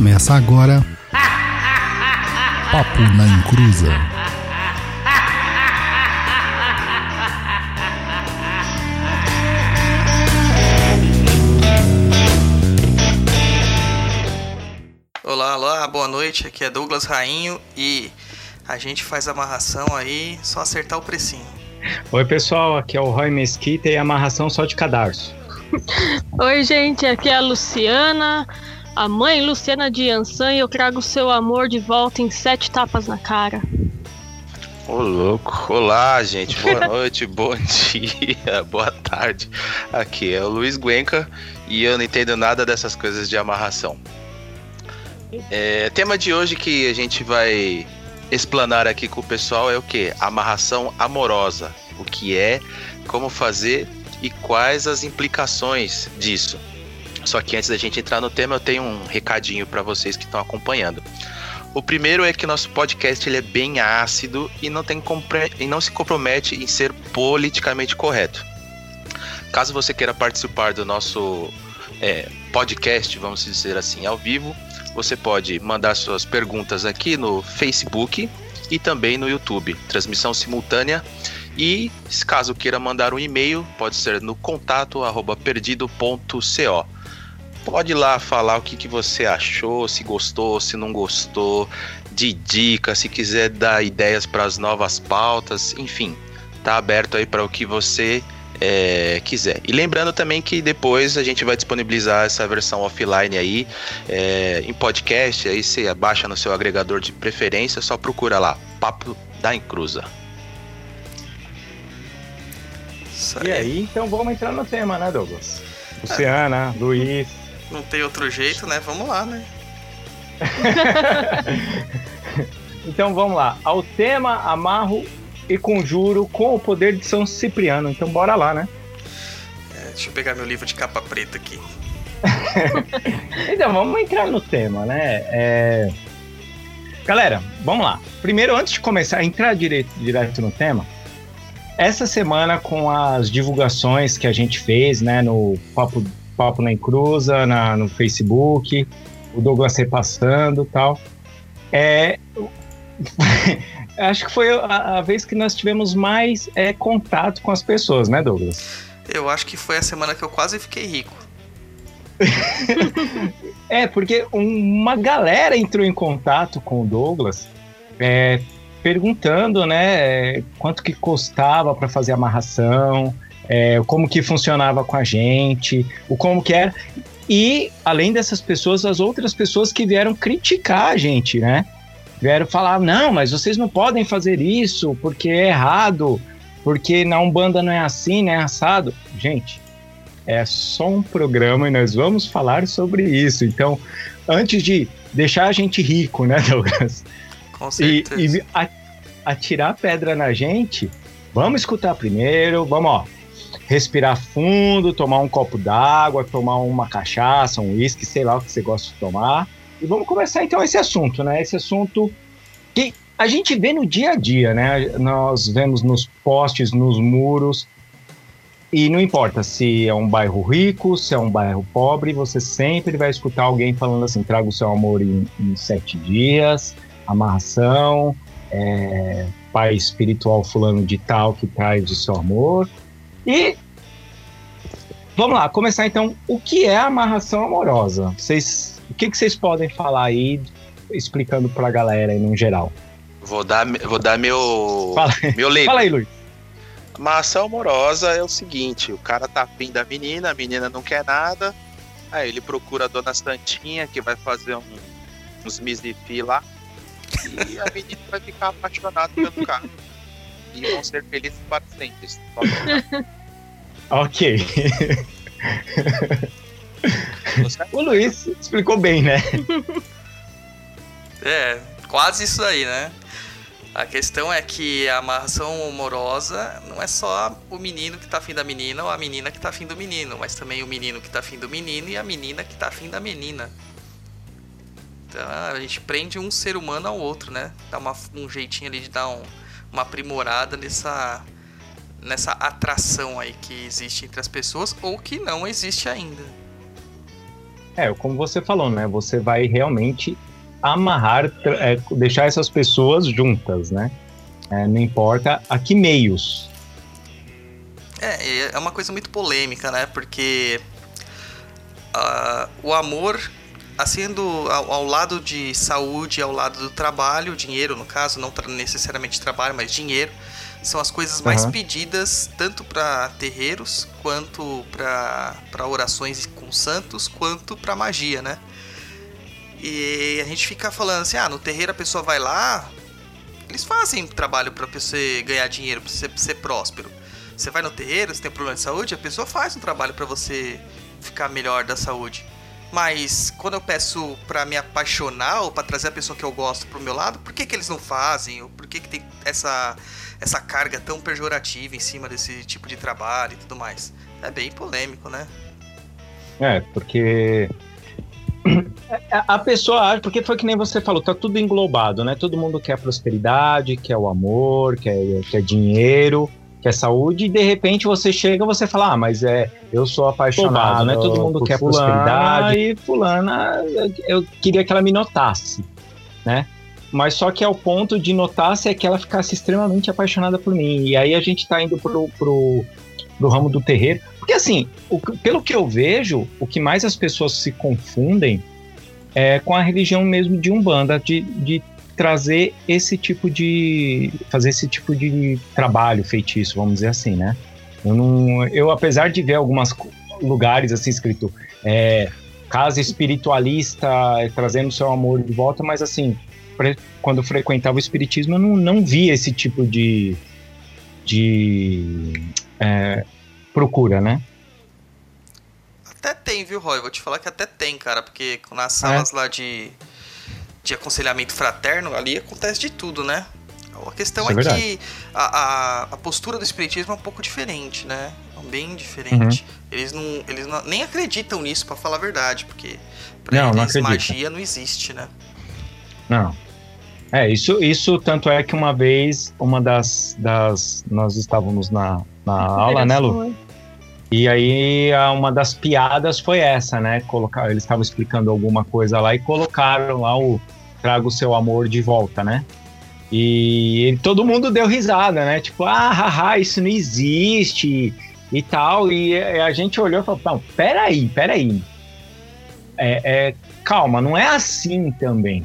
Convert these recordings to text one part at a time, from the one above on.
Começa agora. Papo na Encruza. Olá, olá, boa noite. Aqui é Douglas Rainho e a gente faz amarração aí, só acertar o precinho. Oi, pessoal, aqui é o Roy Mesquita e amarração só de cadarço. Oi, gente, aqui é a Luciana, a mãe Luciana de Ansan, e eu trago seu amor de volta em sete tapas na cara. Ô louco. Olá, gente. Boa noite, bom dia, boa tarde. Aqui é o Luiz Guenca e eu não entendo nada dessas coisas de amarração. É, tema de hoje que a gente vai explanar aqui com o pessoal é o que? Amarração amorosa. O que é, como fazer e quais as implicações disso. Só que antes da gente entrar no tema, eu tenho um recadinho para vocês que estão acompanhando. O primeiro é que nosso podcast ele é bem ácido e não, tem e não se compromete em ser politicamente correto. Caso você queira participar do nosso é, podcast, vamos dizer assim, ao vivo, você pode mandar suas perguntas aqui no Facebook e também no YouTube, transmissão simultânea. E caso queira mandar um e-mail, pode ser no contato arroba perdido.co. Pode ir lá falar o que, que você achou, se gostou, se não gostou, de dicas, se quiser dar ideias para as novas pautas, enfim, tá aberto aí para o que você é, quiser. E lembrando também que depois a gente vai disponibilizar essa versão offline aí é, em podcast, aí você baixa no seu agregador de preferência, só procura lá, Papo da Encruza. E aí, então vamos entrar no tema, né, Douglas? Luciana, é. Luiz. Não tem outro jeito, né? Vamos lá, né? então vamos lá. Ao tema, amarro e conjuro com o poder de São Cipriano. Então bora lá, né? É, deixa eu pegar meu livro de capa preta aqui. então vamos entrar no tema, né? É... Galera, vamos lá. Primeiro, antes de começar a entrar direto, direto no tema, essa semana com as divulgações que a gente fez, né, no Papo, Papo na Encruza, na, no Facebook, o Douglas repassando tal, é, acho que foi a, a, vez que nós tivemos mais é, contato com as pessoas, né, Douglas? Eu acho que foi a semana que eu quase fiquei rico. é, porque uma galera entrou em contato com o Douglas, é, perguntando, né, quanto que custava para fazer a amarração, é, como que funcionava com a gente, o como que era. E, além dessas pessoas, as outras pessoas que vieram criticar a gente, né? Vieram falar, não, mas vocês não podem fazer isso porque é errado, porque na Umbanda não é assim, não é assado. Gente, é só um programa e nós vamos falar sobre isso. Então, antes de deixar a gente rico, né, Douglas? Com certeza. E, e atirar pedra na gente, vamos escutar primeiro, vamos, ó, respirar fundo, tomar um copo d'água, tomar uma cachaça, um uísque, sei lá o que você gosta de tomar. E vamos começar então esse assunto, né? Esse assunto que a gente vê no dia a dia, né? Nós vemos nos postes, nos muros, e não importa se é um bairro rico, se é um bairro pobre, você sempre vai escutar alguém falando assim: traga o seu amor em, em sete dias, amarração, é, pai espiritual fulano de tal que traz o seu amor. E vamos lá, começar então. O que é amarração amorosa? Vocês, o que, que vocês podem falar aí, explicando para a galera aí no geral? Vou dar, vou dar meu, fala, meu leigo. Fala aí, Luiz. Amarração amorosa é o seguinte: o cara tá afim da menina, a menina não quer nada, aí ele procura a dona Santinha que vai fazer um, uns misifi lá e a menina vai ficar apaixonada pelo cara. E vão ser felizes para sempre. ok. o Luiz explicou bem, né? É, quase isso aí, né? A questão é que a amarração amorosa não é só o menino que tá afim da menina ou a menina que tá afim do menino, mas também o menino que tá afim do menino e a menina que tá afim da menina. Então a gente prende um ser humano ao outro, né? Dá uma, um jeitinho ali de dar um, uma aprimorada nessa, nessa atração aí que existe entre as pessoas ou que não existe ainda. É, como você falou, né? Você vai realmente amarrar, é, deixar essas pessoas juntas, né? É, não importa a que meios. É, é uma coisa muito polêmica, né? Porque ah, o amor, assim, do, ao, ao lado de saúde, ao lado do trabalho, dinheiro no caso, não tra- necessariamente trabalho, mas dinheiro, são as coisas mais Aham. pedidas tanto para terreiros, quanto para orações com santos, quanto para magia, né? E a gente fica falando assim, ah, no terreiro a pessoa vai lá, eles fazem trabalho para você ganhar dinheiro, para você ser próspero. Você vai no terreiro, você tem problema de saúde, a pessoa faz um trabalho para você ficar melhor da saúde. Mas quando eu peço pra me apaixonar ou pra trazer a pessoa que eu gosto pro meu lado, por que, que eles não fazem? Ou por que, que tem essa, essa carga tão pejorativa em cima desse tipo de trabalho e tudo mais? É bem polêmico, né? É, porque a- a pessoa acha, porque foi que nem você falou, tá tudo englobado, né? Todo mundo quer prosperidade, quer o amor, quer, quer dinheiro, quer saúde, e de repente você chega e você fala, ah, mas é, eu sou apaixonado, né? Todo mundo quer fulana, prosperidade, e fulana, eu, eu queria que ela me notasse, né? Mas só que ao ponto de notar-se é que ela ficasse extremamente apaixonada por mim. E aí a gente tá indo pro, pro, pro ramo do terreiro. Porque assim, o pelo que eu vejo, o que mais as pessoas se confundem é com a religião mesmo de Umbanda, de, de trazer esse tipo de. fazer esse tipo de trabalho feitiço, vamos dizer assim, né? Eu, não, eu apesar de ver alguns lugares assim escrito é, casa espiritualista é, trazendo seu amor de volta, mas assim, quando frequentava o espiritismo, eu não, não via esse tipo de. de é, procura, né? Até tem, viu, Roy? Vou te falar que até tem, cara, porque nas salas lá de, de aconselhamento fraterno, ali acontece de tudo, né? A questão Isso é é, que a, a, a postura do espiritismo é um pouco diferente, né? É bem diferente. Uhum. Eles, não, eles não, nem acreditam nisso, pra falar a verdade, porque pra Não, não eles acredita. magia não existe, né? Não. É, isso, isso tanto é que uma vez, uma das. das nós estávamos na, na aula, né, Lu? E aí a- uma das piadas foi essa, né? Colocar, eles estavam explicando alguma coisa lá e colocaram lá o traga o seu amor de volta, né? E ele- todo mundo deu risada, né? Tipo, ah, haha, isso não existe e tal. E a a gente olhou e falou, não, peraí, peraí. É, é, calma, não é assim também.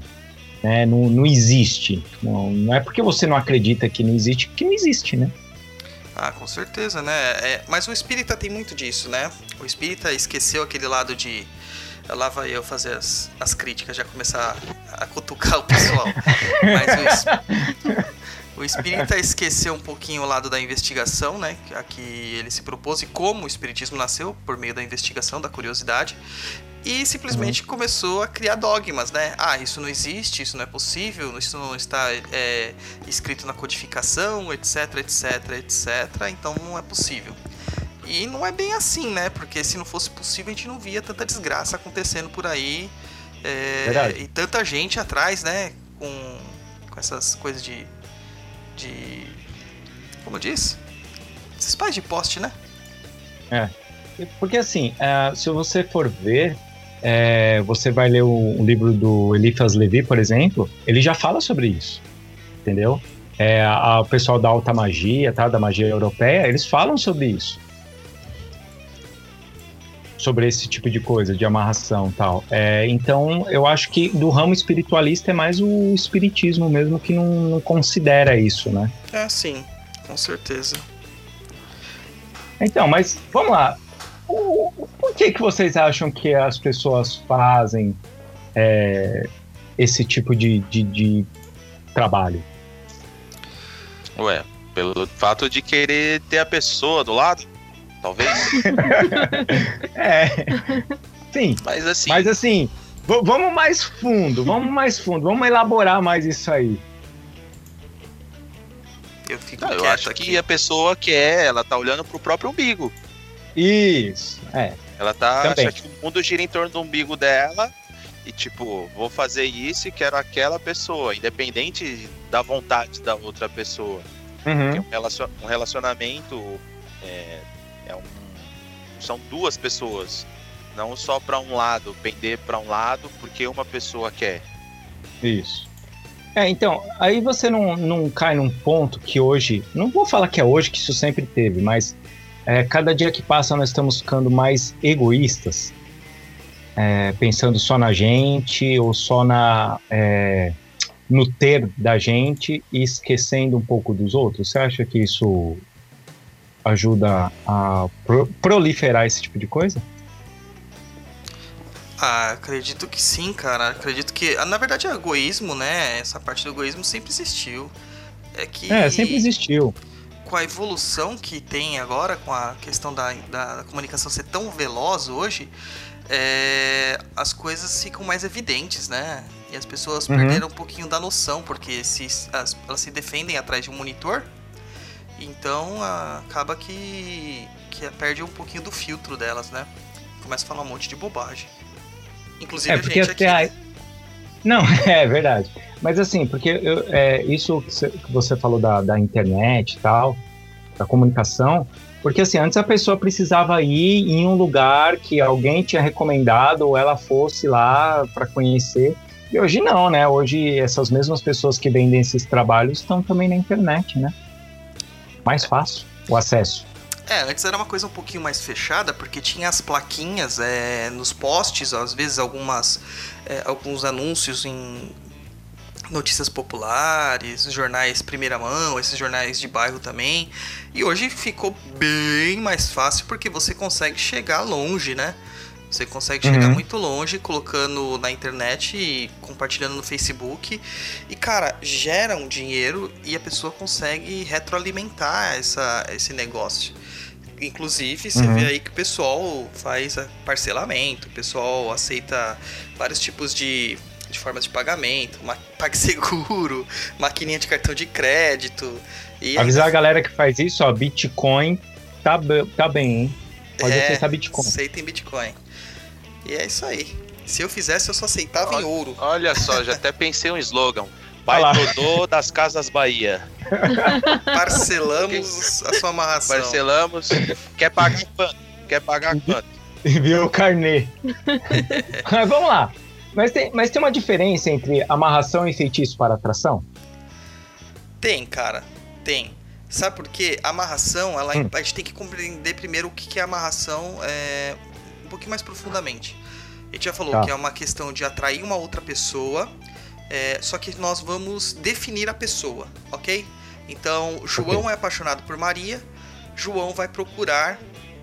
Né? Não, não existe. Não, não é porque você não acredita que não existe que não existe, né? Ah, com certeza, né? É, mas o espírita tem muito disso, né? O espírita esqueceu aquele lado de. Lá vai eu fazer as, as críticas, já começar a cutucar o pessoal. mas o, es- o espírita esqueceu um pouquinho o lado da investigação, né? A que ele se propôs e como o espiritismo nasceu, por meio da investigação, da curiosidade. E simplesmente começou a criar dogmas, né? Ah, isso não existe, isso não é possível, isso não está é, escrito na codificação, etc, etc, etc. Então não é possível. E não é bem assim, né? Porque se não fosse possível, a gente não via tanta desgraça acontecendo por aí. é, e tanta gente atrás, né? Com, com essas coisas de. de. Como eu disse? Esses pais de poste, né? Porque assim, é, se você for ver, é, você vai ler o, o livro do Eliphas Levi, por exemplo, ele já fala sobre isso, entendeu? É, a- a- o pessoal da alta magia, tá, da magia europeia, eles falam sobre isso. Sobre esse tipo de coisa, de amarração e tal. É, então, eu acho que do ramo espiritualista é mais o espiritismo mesmo que não, não considera isso, né? É, sim, com certeza. Então, mas vamos lá. O, por que, que vocês acham que as pessoas fazem é, esse tipo de, de, de trabalho? Ué, pelo fato de querer ter a pessoa do lado, talvez. É. Sim, Mas assim, mas assim, vamos mais fundo, vamos mais fundo, vamos elaborar mais isso aí. Eu fico não, eu acho aqui. que a pessoa quer, ela tá olhando pro próprio umbigo. Isso, é. Ela tá Também. acha que o mundo gira em torno do umbigo dela e tipo, vou fazer isso e quero aquela pessoa, independente da vontade da outra pessoa. Uhum, um um relacionamento é, é um, são duas pessoas. Não só para um lado, pender para um lado porque uma pessoa quer. Isso. É, então, aí você não, não cai num ponto que hoje, não vou falar que é hoje, que isso sempre teve, mas é, cada dia que passa nós estamos ficando mais egoístas, é, pensando só na gente ou só na, é, no ter da gente e esquecendo um pouco dos outros. Você acha que isso ajuda a pro proliferar esse tipo de coisa? Ah, acredito que sim, cara. Acredito que. Na verdade, o egoísmo, né? Essa parte do egoísmo sempre existiu. É que. É, sempre existiu. Com a evolução que tem agora, com a questão da, da comunicação ser tão veloz hoje, é, as coisas ficam mais evidentes, né? E as pessoas uhum. perderam um pouquinho da noção, porque se, as, elas se defendem atrás de um monitor, então acaba que, que perde um pouquinho do filtro delas, né? Começa a falar um monte de bobagem. Inclusive é, a gente aqui. A... Não, é verdade. Mas assim, porque eu, é, isso que você falou da, da internet e tal, da comunicação, porque assim, antes a pessoa precisava ir em um lugar que alguém tinha recomendado ou ela fosse lá para conhecer. E hoje não, né? Hoje essas mesmas pessoas que vendem esses trabalhos estão também na internet, né? Mais fácil o acesso. É, antes era uma coisa um pouquinho mais fechada, porque tinha as plaquinhas é, nos postes, às vezes algumas, é, alguns anúncios em notícias populares, jornais primeira mão, esses jornais de bairro também. E hoje ficou bem mais fácil porque você consegue chegar longe, né? Você consegue chegar uhum. muito longe colocando na internet e compartilhando no Facebook. E, cara, gera um dinheiro e a pessoa consegue retroalimentar essa, esse negócio. Inclusive, você uhum. vê aí que o pessoal faz parcelamento, o pessoal aceita vários tipos de, de formas de pagamento, PagSeguro, maquininha de cartão de crédito. E Avisar a galera que faz isso, ó, Bitcoin tá, tá bem, hein? Pode é, aceitar Bitcoin. Aceitem Bitcoin. E é isso aí. Se eu fizesse, eu só aceitava olha, em ouro. Olha só, já até pensei um slogan. Pai Dodô das Casas Bahia. Parcelamos a sua amarração. Parcelamos. Quer pagar quanto? Quer pagar quanto? Enviou o carnê. Vamos lá. Mas tem, mas tem uma diferença entre amarração e feitiço para atração? Tem, cara. Tem. Sabe por quê? A amarração, ela, hum. a gente tem que compreender primeiro o que é amarração é, um pouquinho mais profundamente. A gente já falou tá. que é uma questão de atrair uma outra pessoa é, só que nós vamos definir a pessoa, ok? Então, João okay. é apaixonado por Maria. João vai procurar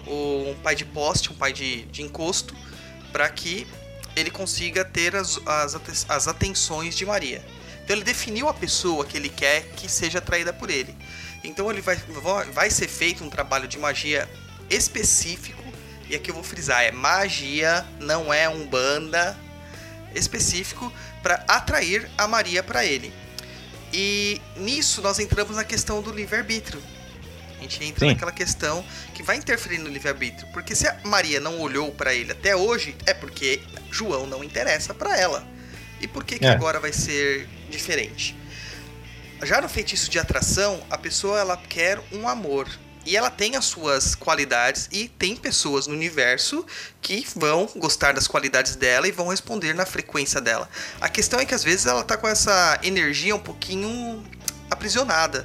um pai de poste, um pai de, de encosto, para que ele consiga ter as, as, as atenções de Maria. Então, ele definiu a pessoa que ele quer que seja atraída por ele. Então, ele vai, vai ser feito um trabalho de magia específico. E aqui eu vou frisar: é magia, não é um banda específico para atrair a Maria para ele. E nisso nós entramos na questão do livre-arbítrio. Gente entra Sim. naquela questão que vai interferir no livre-arbítrio. Porque se a Maria não olhou para ele até hoje, é porque João não interessa para ela. E por que, que é. agora vai ser diferente? Já no feitiço de atração, a pessoa ela quer um amor. E ela tem as suas qualidades e tem pessoas no universo que vão gostar das qualidades dela e vão responder na frequência dela. A questão é que às vezes ela tá com essa energia um pouquinho aprisionada.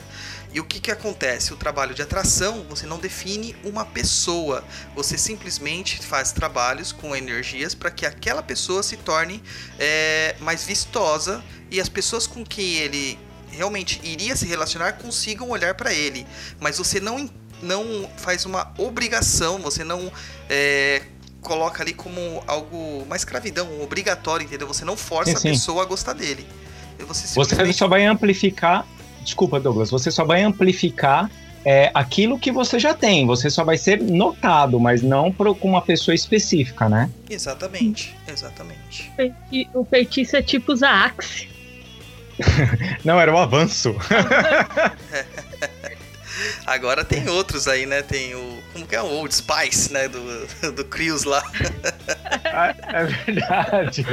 E o que, que acontece? O trabalho de atração, você não define uma pessoa, você simplesmente faz trabalhos com energias para que aquela pessoa se torne é, mais vistosa e as pessoas com quem ele realmente iria se relacionar consigam olhar para ele. Mas você não não faz uma obrigação, você não é, coloca ali como algo, uma escravidão, um obrigatório, entendeu? Você não força sim, sim. a pessoa a gostar dele. Você, simplesmente... você só vai amplificar, desculpa Douglas, você só vai amplificar é, aquilo que você já tem, você só vai ser notado, mas não por, com uma pessoa específica, né? Exatamente, exatamente. O feitiço é tipo Zaax. não, era um avanço. Agora tem outros aí, né? Tem o. Como que é? O Old Spice, né? Do, do Krios lá. Ah, é verdade.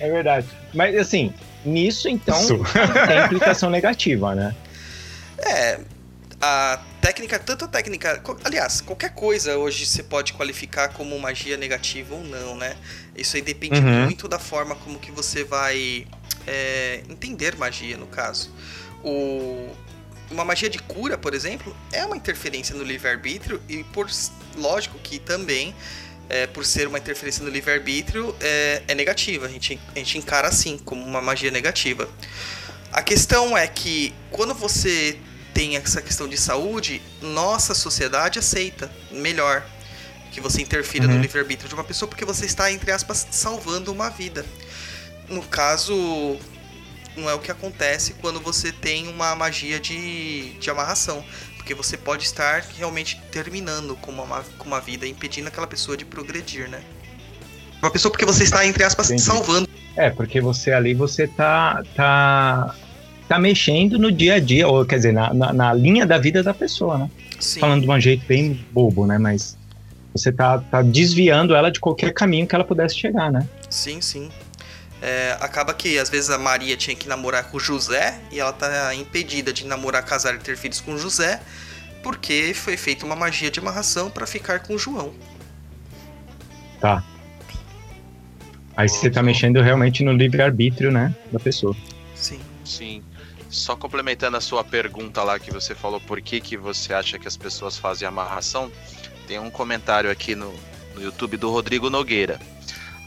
É verdade. Mas assim, nisso então Isso. tem implicação negativa, né? É. A, técnica, tanto a técnica. Aliás, qualquer coisa hoje você pode qualificar como magia negativa ou não, né? Isso aí depende Uhum. muito da forma como que você vai é, entender magia, no caso. O, uma magia de cura, por exemplo, é uma interferência no livre-arbítrio e, por lógico que também, é, por ser uma interferência no livre-arbítrio, é, é negativa. A gente, a gente encara assim, como uma magia negativa. A questão é que quando você tem essa questão de saúde, nossa sociedade aceita melhor que você interfira no Uhum. livre-arbítrio de uma pessoa porque você está, entre aspas, salvando uma vida. No caso, não é o que acontece quando você tem uma magia de, de amarração. Porque você pode estar realmente terminando com uma, com uma vida, impedindo aquela pessoa de progredir, né? Uma pessoa porque você está, entre aspas, Entendi. salvando. É, porque você ali você tá, tá, tá mexendo no dia a dia, ou quer dizer, na, na, na linha da vida da pessoa, né? Sim. Falando de um jeito bem bobo, né? Mas você tá, tá desviando ela de qualquer caminho que ela pudesse chegar, né? Sim, sim. É, acaba que às vezes a Maria tinha que namorar com o José e ela tá impedida de namorar, casar e ter filhos com o José porque foi feita uma magia de amarração para ficar com o João. Tá. Aí você tá mexendo realmente no livre-arbítrio, né? Da pessoa. Sim. Sim. Só complementando a sua pergunta lá que você falou por que, que você acha que as pessoas fazem amarração, tem um comentário aqui no, no YouTube do Rodrigo Nogueira.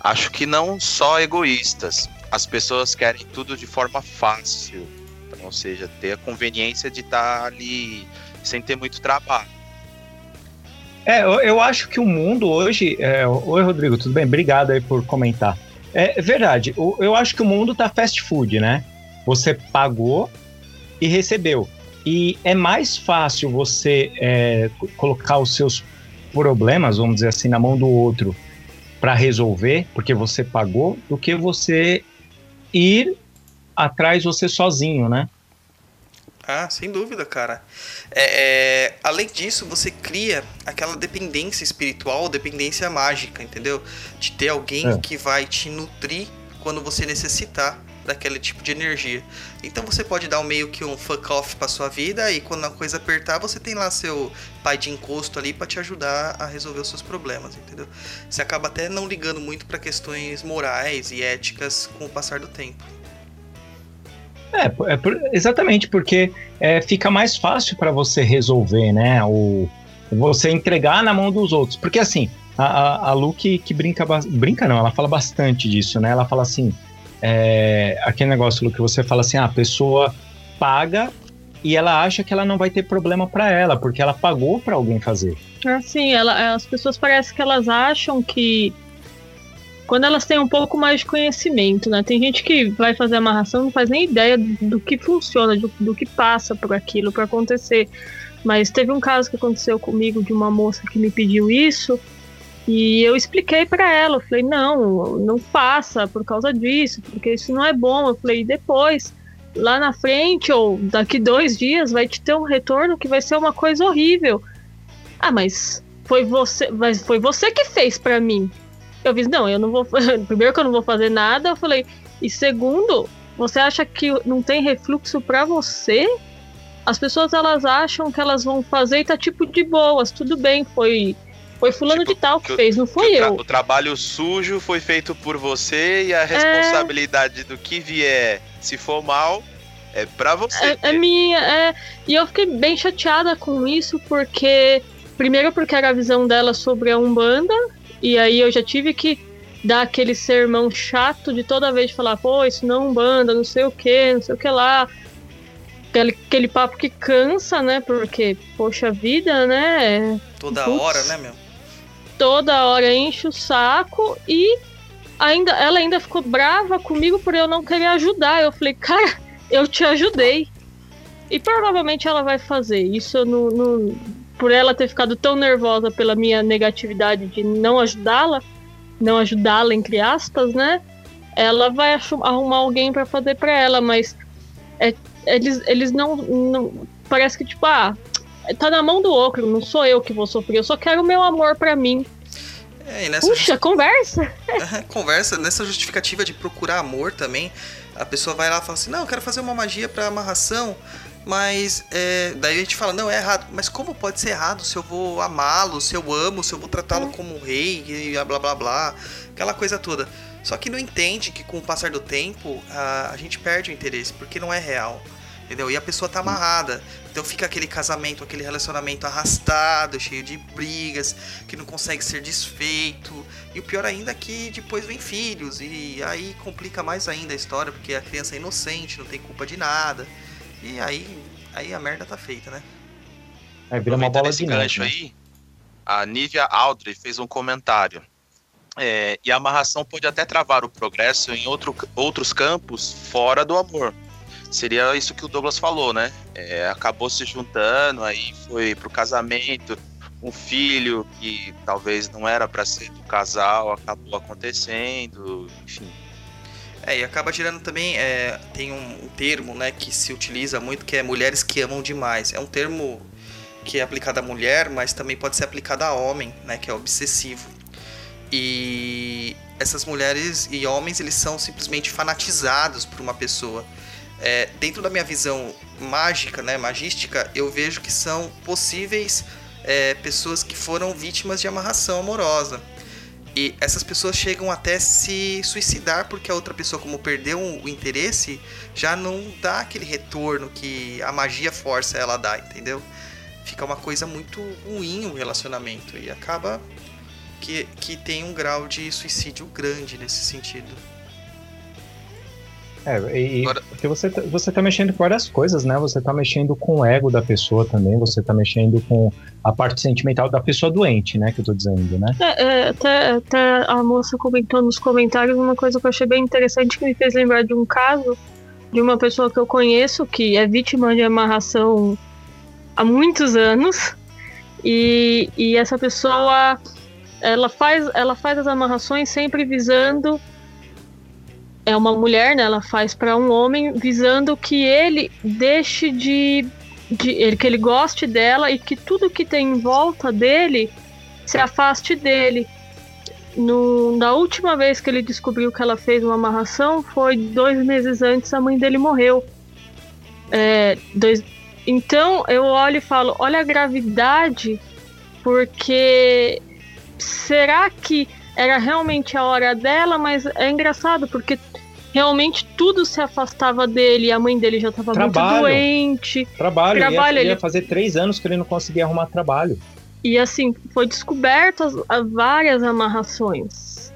Acho que não só egoístas, as pessoas querem tudo de forma fácil. Então, ou seja, ter a conveniência de estar ali sem ter muito trabalho. É, eu, eu acho que o mundo hoje. é, Oi, Rodrigo, tudo bem? Obrigado aí por comentar. É verdade, o- eu acho que o mundo tá fast food, né? Você pagou e recebeu. E é mais fácil você é, co- colocar os seus problemas, vamos dizer assim, na mão do outro para resolver, porque você pagou, do que você ir atrás você sozinho, né? Ah, sem dúvida, cara. É, é, além disso, você cria aquela dependência espiritual, dependência mágica, entendeu? De ter alguém É. que vai te nutrir quando você necessitar daquele tipo de energia. Então você pode dar um meio que um fuck off pra sua vida e quando a coisa apertar, você tem lá seu pai de encosto ali pra te ajudar a resolver os seus problemas, entendeu? Você acaba até não ligando muito pra questões morais e éticas com o passar do tempo. É, é por- exatamente, porque é, fica mais fácil para você resolver, né? O, você entregar na mão dos outros. Porque assim, a, a, a Lu que, que brinca, brinca não, ela fala bastante disso, né? Ela fala assim, é, aquele negócio, que você fala assim, ah, a pessoa paga e ela acha que ela não vai ter problema para ela, porque ela pagou para alguém fazer. Assim, ela, as pessoas parecem que elas acham que quando elas têm um pouco mais de conhecimento, né? Tem gente que vai fazer amarração não faz nem ideia do, do que funciona, do, do que passa por aquilo para acontecer. Mas teve um caso que aconteceu comigo de uma moça que me pediu isso e eu expliquei para ela. Eu falei: não, não faça por causa disso, porque isso não é bom. Eu falei: depois, lá na frente ou daqui dois dias, vai te ter um retorno que vai ser uma coisa horrível. Ah, mas foi você, mas foi você que fez pra mim. Eu disse, não, eu não vou. Primeiro que eu não vou fazer nada, eu falei. E segundo, você acha que não tem refluxo pra você? As pessoas elas acham que elas vão fazer e tá tipo de boas, tudo bem, foi foi fulano Tipo, de tal que que o- fez, não tra- eu. o trabalho sujo foi feito por você e a responsabilidade do que vier, se for mal, é pra você. É, é minha, é. E eu fiquei bem chateada com isso, porque. Primeiro, porque era a visão dela sobre a Umbanda, e aí eu já tive que dar aquele sermão chato de toda vez falar, pô, isso não é Umbanda, não sei o que, não sei o que lá. Aquele, aquele papo que cansa, né? Porque, poxa vida, né? Toda Putz. hora, né, meu? Toda hora enche o saco e ainda ela ainda ficou brava comigo por eu não querer ajudar. Eu falei, cara, eu te ajudei. E provavelmente ela vai fazer. Isso eu não, não- por ela ter ficado tão nervosa pela minha negatividade de não ajudá-la, não ajudá-la entre aspas, né? Ela vai arrumar alguém pra fazer pra ela, mas é- eles, eles não, não parece que tipo, ah, tá na mão do outro, não sou eu que vou sofrer, eu só quero o meu amor pra mim. É, e nessa Puxa, conversa. Conversa, nessa justificativa de procurar amor também, a pessoa vai lá e fala assim, não, eu quero fazer uma magia pra amarração, Mas é, daí a gente fala, não, é errado. Mas como pode ser errado se eu vou amá-lo, se eu amo, se eu vou tratá-lo Hum. como um rei, e blá blá blá, aquela coisa toda. Só que não entende que com o passar do tempo a, a gente perde o interesse, porque não é real. Entendeu? E a pessoa tá amarrada. Então fica aquele casamento, aquele relacionamento arrastado, cheio de brigas, que não consegue ser desfeito. E o pior ainda é que depois vem filhos. E aí complica mais ainda a história, porque a criança é inocente, não tem culpa de nada. E aí, aí a merda tá feita, né? Aí vira uma bola de gancho né? aí, a Nívia Aldri fez um comentário. É, e a amarração pode até travar o progresso em outro, outros campos fora do amor. Seria isso que o Douglas falou, né? É, acabou se juntando, aí foi pro casamento, um filho que talvez não era para ser do casal, acabou acontecendo, enfim. É, e acaba gerando também. é, tem um, um termo, né, que se utiliza muito que é mulheres que amam demais. É um termo que é aplicado à mulher, mas também pode ser aplicado a homem, né, que é obsessivo. E essas mulheres e homens, eles são simplesmente fanatizados por uma pessoa. É, dentro da minha visão mágica, né, magística, eu vejo que são possíveis é, pessoas que foram vítimas de amarração amorosa. E essas pessoas chegam até se suicidar porque a outra pessoa, como perdeu o interesse, já não dá aquele retorno que a magia força ela a dar, entendeu? Fica uma coisa muito ruim o relacionamento e acaba que, que tem um grau de suicídio grande nesse sentido. É, e, Agora- porque você, tá- você tá mexendo com várias coisas, né? Você tá mexendo com o ego da pessoa também, você tá mexendo com a parte sentimental da pessoa doente, né? Que eu tô dizendo, né? É, é, até, até a moça comentou nos comentários uma coisa que eu achei bem interessante que me fez lembrar de um caso de uma pessoa que eu conheço que é vítima de amarração há muitos anos e, e essa pessoa ela faz, ela faz as amarrações sempre visando é uma mulher, né? Ela faz para um homem visando que ele deixe de, de ele, que ele goste dela e que tudo que tem em volta dele se afaste dele. No, na última vez que ele descobriu que ela fez uma amarração foi dois meses antes a mãe dele morreu. É, dois, então eu olho e falo, olha a gravidade, porque será que era realmente a hora dela? Mas é engraçado porque realmente tudo se afastava dele, e a mãe dele já estava muito doente. Trabalho, Trabalho, ia, ia ele- fazer três anos que ele não conseguia arrumar trabalho. E assim, foi descoberto as, as várias amarrações.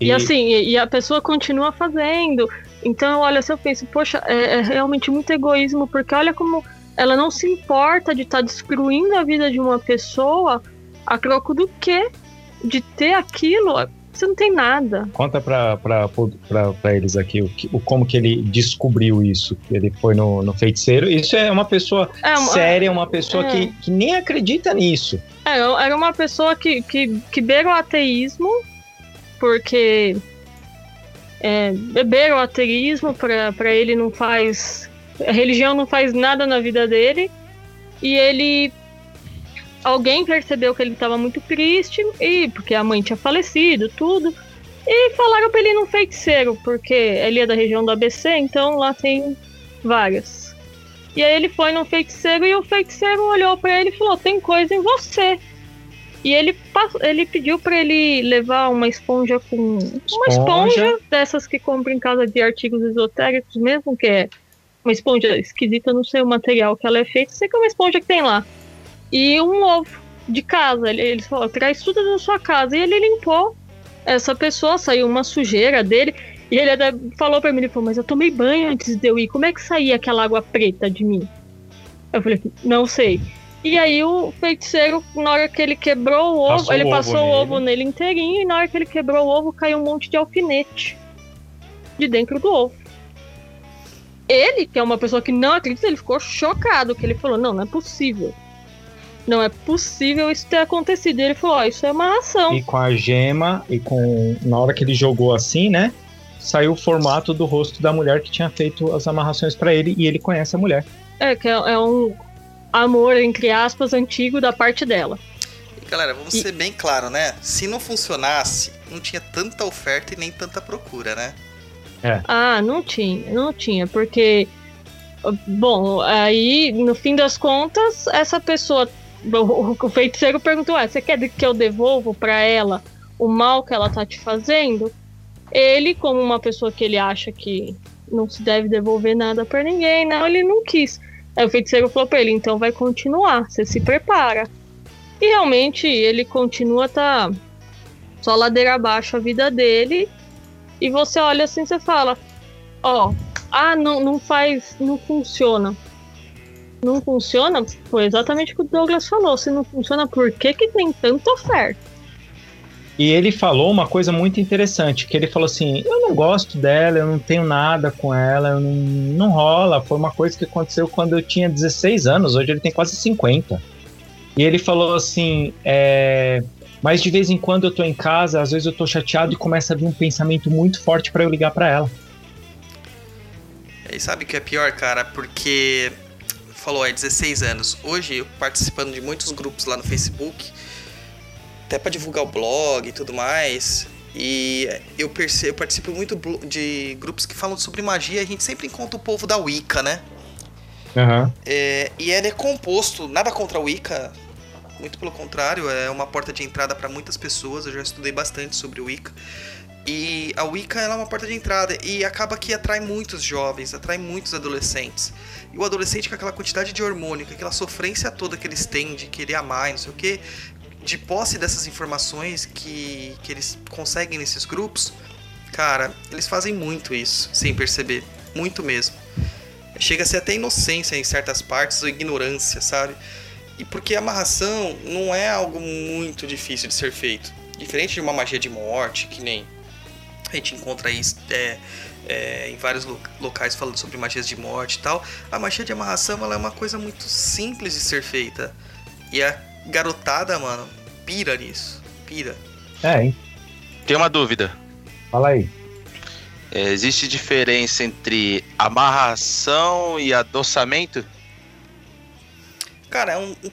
E, assim, e, e a pessoa continua fazendo. Então olho assim, eu penso, poxa, é, é realmente muito egoísmo, porque olha como ela não se importa de estar destruindo a vida de uma pessoa a troco do quê? De ter aquilo, você não tem nada. Conta pra, pra, pra, pra eles aqui o, o como que ele descobriu isso. Ele foi no, no feiticeiro. Isso é uma pessoa É, uma- séria, uma pessoa é. que, que nem acredita nisso. É, era uma pessoa que, que, que beira o ateísmo, porque é, beber o ateísmo pra ele não faz. A religião não faz nada na vida dele. E ele. Alguém percebeu que ele estava muito triste, e porque a mãe tinha falecido, tudo. E falaram pra ele ir num feiticeiro, porque ele é da região do ABC, então lá tem várias. E aí ele foi num feiticeiro e o feiticeiro olhou pra ele e falou: Tem coisa em você. E ele, ele pediu pra ele levar uma esponja com. Uma Esponja. esponja dessas que compra em casa de artigos esotéricos mesmo, que é uma esponja esquisita, não sei o material que ela é feita, sei que é uma esponja que tem lá. E um ovo de casa. Ele, ele falou: traz tudo da sua casa. E ele limpou essa pessoa, saiu uma sujeira dele. E ele até falou pra mim, ele falou, mas eu tomei banho antes de eu ir, como é que saía aquela água preta de mim? Eu falei, não sei. E aí o feiticeiro, na hora que ele quebrou o ovo, Passou ele o ovo passou o nele. ovo nele inteirinho, e na hora que ele quebrou o ovo, caiu um monte de alfinete de dentro do ovo. Ele, que é uma pessoa que não acredita, ele ficou chocado, que ele falou, não, não é possível. Não é possível isso ter acontecido. E ele falou, ó, isso é uma ação. E com a gema, e com. Na hora que ele jogou assim, né? Saiu o formato do rosto da mulher que tinha feito as amarrações pra ele e ele conhece a mulher. É, que é, é um amor, entre aspas, antigo da parte dela. E galera, vamos E- ser bem claro, né? Se não funcionasse, não tinha tanta oferta e nem tanta procura, né? Ah, não tinha, não tinha, porque Bom, aí, no fim das contas, essa pessoa. O o feiticeiro perguntou: ah, você quer que eu devolvo pra ela o mal que ela tá te fazendo? Ele, como uma pessoa que ele acha que não se deve devolver nada pra ninguém, não, ele não quis. Aí o feiticeiro falou pra ele: então vai continuar, você se prepara. E realmente ele continua, tá só ladeira abaixo a vida dele. E você olha assim, você fala: ó, ah, não, não faz, não funciona. Não funciona? Foi exatamente o que o Douglas falou. Se não funciona, por que, que tem tanta oferta? E ele falou uma coisa muito interessante, que ele falou assim, eu não gosto dela, eu não tenho nada com ela, eu não, não rola. Foi uma coisa que aconteceu quando eu tinha 16 anos, hoje ele tem quase 50. E ele falou assim, é, mas de vez em quando eu tô em casa, às vezes eu tô chateado e começa a vir um pensamento muito forte para eu ligar para ela. E sabe o que é pior, cara? Porque falou, é 16 anos. Hoje, participando de muitos grupos lá no Facebook, até para divulgar o blog e tudo mais. E eu, percebo, eu participo muito de grupos que falam sobre magia. A gente sempre encontra o povo da Wicca, né? Aham. É, e ele é composto, nada contra a Wicca, muito pelo contrário, é uma porta de entrada para muitas pessoas. Eu já estudei bastante sobre o Wicca. E a Wicca é uma porta de entrada e acaba que atrai muitos jovens, atrai muitos adolescentes. E o adolescente com aquela quantidade de hormônio, com aquela sofrência toda que eles têm de querer amar não sei o que, de posse dessas informações que, que eles conseguem nesses grupos, cara, eles fazem muito isso, sem perceber. Muito mesmo. Chega a ser até inocência em certas partes, ou ignorância, sabe? E porque a amarração não é algo muito difícil de ser feito. Diferente de uma magia de morte, que nem a gente encontra aí é, é, em vários lo- locais falando sobre magias de morte e tal. A magia de amarração ela é uma coisa muito simples de ser feita. E a garotada, mano, pira nisso. Pira. É, hein? Tem uma dúvida. Fala aí. É, existe diferença entre amarração e adoçamento? Cara, é um. um-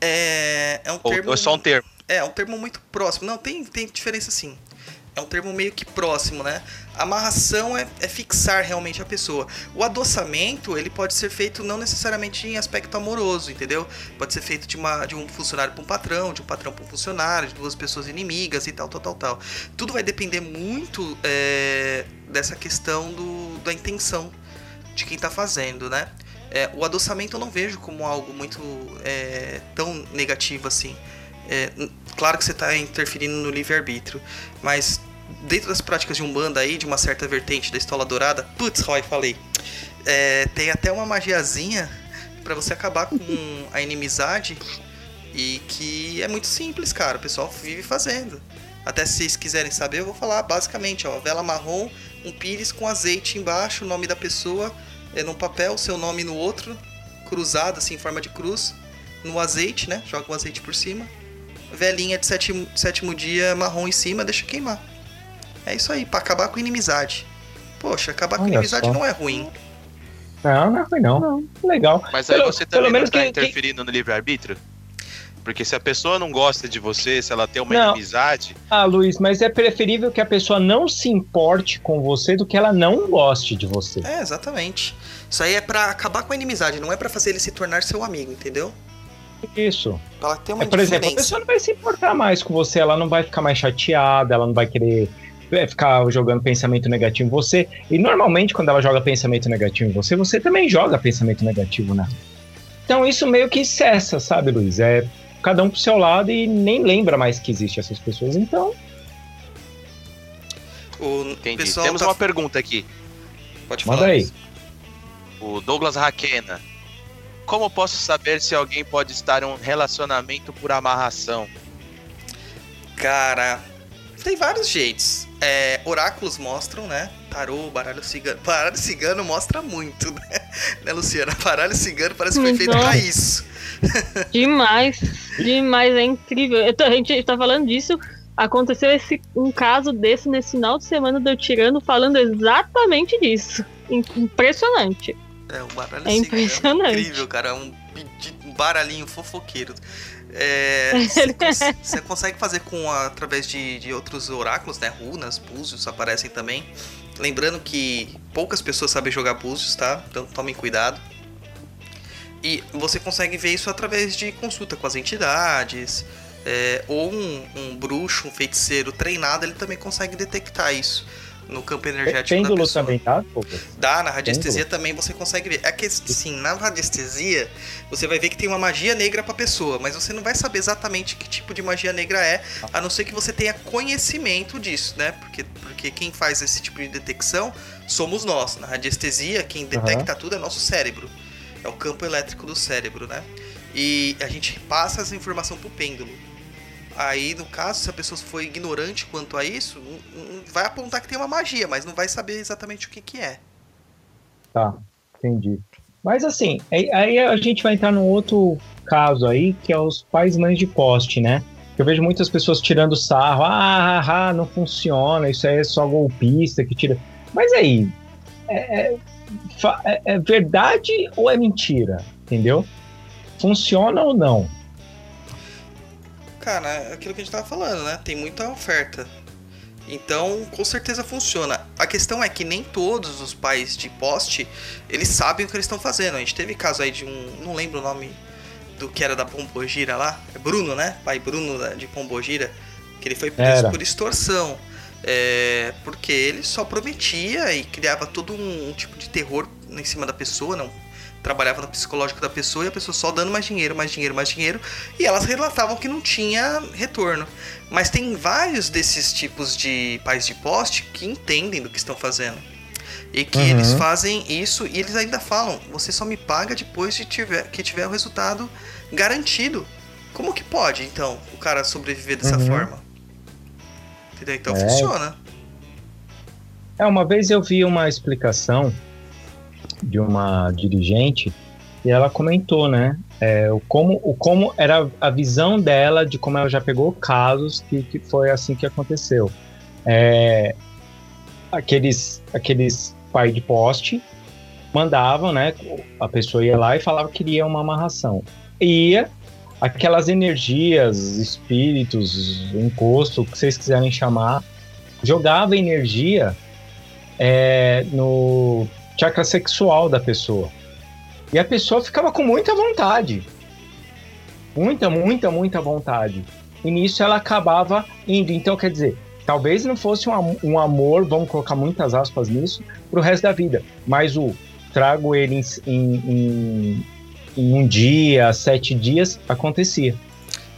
É, é um Ou, termo. ou é só um termo? É, é um termo muito próximo. Não, tem, tem diferença sim. É um termo meio que próximo, né? Amarração é, é fixar realmente a pessoa. O adoçamento, ele pode ser feito não necessariamente em aspecto amoroso, entendeu? Pode ser feito de, uma, de um funcionário para um patrão, de um patrão para um funcionário, de duas pessoas inimigas e tal, tal, tal, tal. Tudo vai depender muito é, dessa questão do, da intenção de quem tá fazendo, né? É, o adoçamento eu não vejo como algo muito é, tão negativo assim. É, claro que você está interferindo no livre-arbítrio, mas dentro das práticas de Umbanda aí, de uma certa vertente da Estola Dourada, putz, Roy, falei, é, tem até uma magiazinha para você acabar com a inimizade e que é muito simples, cara, o pessoal vive fazendo. Até se vocês quiserem saber, eu vou falar basicamente, ó, vela marrom, um pires com azeite embaixo, o nome da pessoa é num papel, seu nome no outro, cruzado assim em forma de cruz, no azeite, né? Joga o azeite por cima. Velinha de sétimo, sétimo dia marrom em cima, deixa queimar. É isso aí, pra acabar com inimizade. Poxa, acabar com Olha inimizade só. não é ruim. Não, não é ruim não. Legal. Mas aí Pelo- você também não está que- que- interferindo no livre-arbítrio? Porque se a pessoa não gosta de você, se ela tem uma Não. inimizade, Ah, Luiz, mas é preferível que a pessoa não se importe com você do que ela não goste de você. É, exatamente. Isso aí é pra acabar com a inimizade, não é pra fazer ele se tornar seu amigo, entendeu? Isso. Pra ela ter uma É, por exemplo, a pessoa não vai se importar mais com você, ela não vai ficar mais chateada, ela não vai querer é, ficar jogando pensamento negativo em você. E normalmente, quando ela joga pensamento negativo em você, você também joga pensamento negativo nela. Então isso meio que cessa, sabe, Luiz? É cada um pro seu lado e nem lembra mais que existe essas pessoas. Então, O entendi. pessoal Temos tá- uma pergunta aqui. Pode falar. manda aí. O Douglas Raquena. Como posso saber se alguém pode estar em um relacionamento por amarração? Cara, tem vários jeitos. É, oráculos mostram, né? Tarô, baralho cigano. Baralho cigano mostra muito, né? Né, Luciana? Baralho cigano parece que foi feito pra isso. Demais, demais, é incrível. Eu tô- a gente tá falando disso. Aconteceu esse, um caso desse nesse final de semana do Tirano falando exatamente disso. Im- Impressionante. É, o baralho É cigano impressionante. é incrível, cara. É um um baralhinho fofoqueiro. É, você, cons você consegue fazer com através de, de outros oráculos, né? Runas, búzios aparecem também. Lembrando que poucas pessoas sabem jogar búzios, tá? Então tomem cuidado. E você consegue ver isso através de consulta com as entidades. É, ou um, um bruxo, um feiticeiro treinado, ele também consegue detectar isso no campo energético Pêndulo da pessoa. também dá, pô? Dá, na radiestesia também você consegue ver. É que, sim, na radiestesia, você vai ver que tem uma magia negra pra pessoa, mas você não vai saber exatamente que tipo de magia negra é, a não ser que você tenha conhecimento disso, né? Porque, porque quem faz esse tipo de detecção somos nós. Na radiestesia, quem detecta tudo é nosso cérebro. É o campo elétrico do cérebro, né? E a gente passa essa informação pro pêndulo. Aí, no caso, se a pessoa for ignorante quanto a isso, vai apontar que tem uma magia, mas não vai saber exatamente o que, que é. Tá, entendi. Mas assim, aí, a gente vai entrar num outro caso aí, que é os pais mães de poste, né? Eu vejo muitas pessoas tirando sarro, ah, ah, ah, não funciona, isso aí é só golpista que tira. Mas aí, é, é- é- é verdade ou é mentira? Entendeu? Funciona ou não? Cara, é aquilo que a gente tava falando, né? Tem muita oferta. Então, com certeza funciona. A questão é que nem todos os pais de poste, eles sabem o que eles estão fazendo. A gente teve caso aí de um, não lembro o nome do que era da Pombogira lá, é Bruno, né? Pai Bruno de Pombogira, que ele foi preso Era. por extorsão. É, porque ele só prometia e criava todo um, um tipo de terror em cima da pessoa, não trabalhava no psicológico da pessoa e a pessoa só dando mais dinheiro, mais dinheiro, mais dinheiro, e elas relatavam que não tinha retorno. Mas tem vários desses tipos de pais de poste que entendem do que estão fazendo. E que Uhum. eles fazem isso e eles ainda falam: você só me paga depois de tiver, que tiver o resultado garantido. Como que pode, então, o cara sobreviver dessa Uhum. forma? Entendeu? Então É. funciona. É, uma vez eu vi uma explicação de uma dirigente e ela comentou, né, é, o, como, o como era a visão dela de como ela já pegou casos que, que foi assim que aconteceu. É, aqueles, aqueles pai de poste mandavam, né, a pessoa ia lá e falava que queria uma amarração. Ia, aquelas energias, espíritos, encosto, o que vocês quiserem chamar, jogava energia é, no chakra sexual da pessoa. E a pessoa ficava com muita vontade. Muita, muita, muita vontade. E nisso ela acabava indo. Então, quer dizer, talvez não fosse um, um amor, vamos colocar muitas aspas nisso, pro resto da vida. Mas o trago ele em, em- em- um dia, sete dias, acontecia.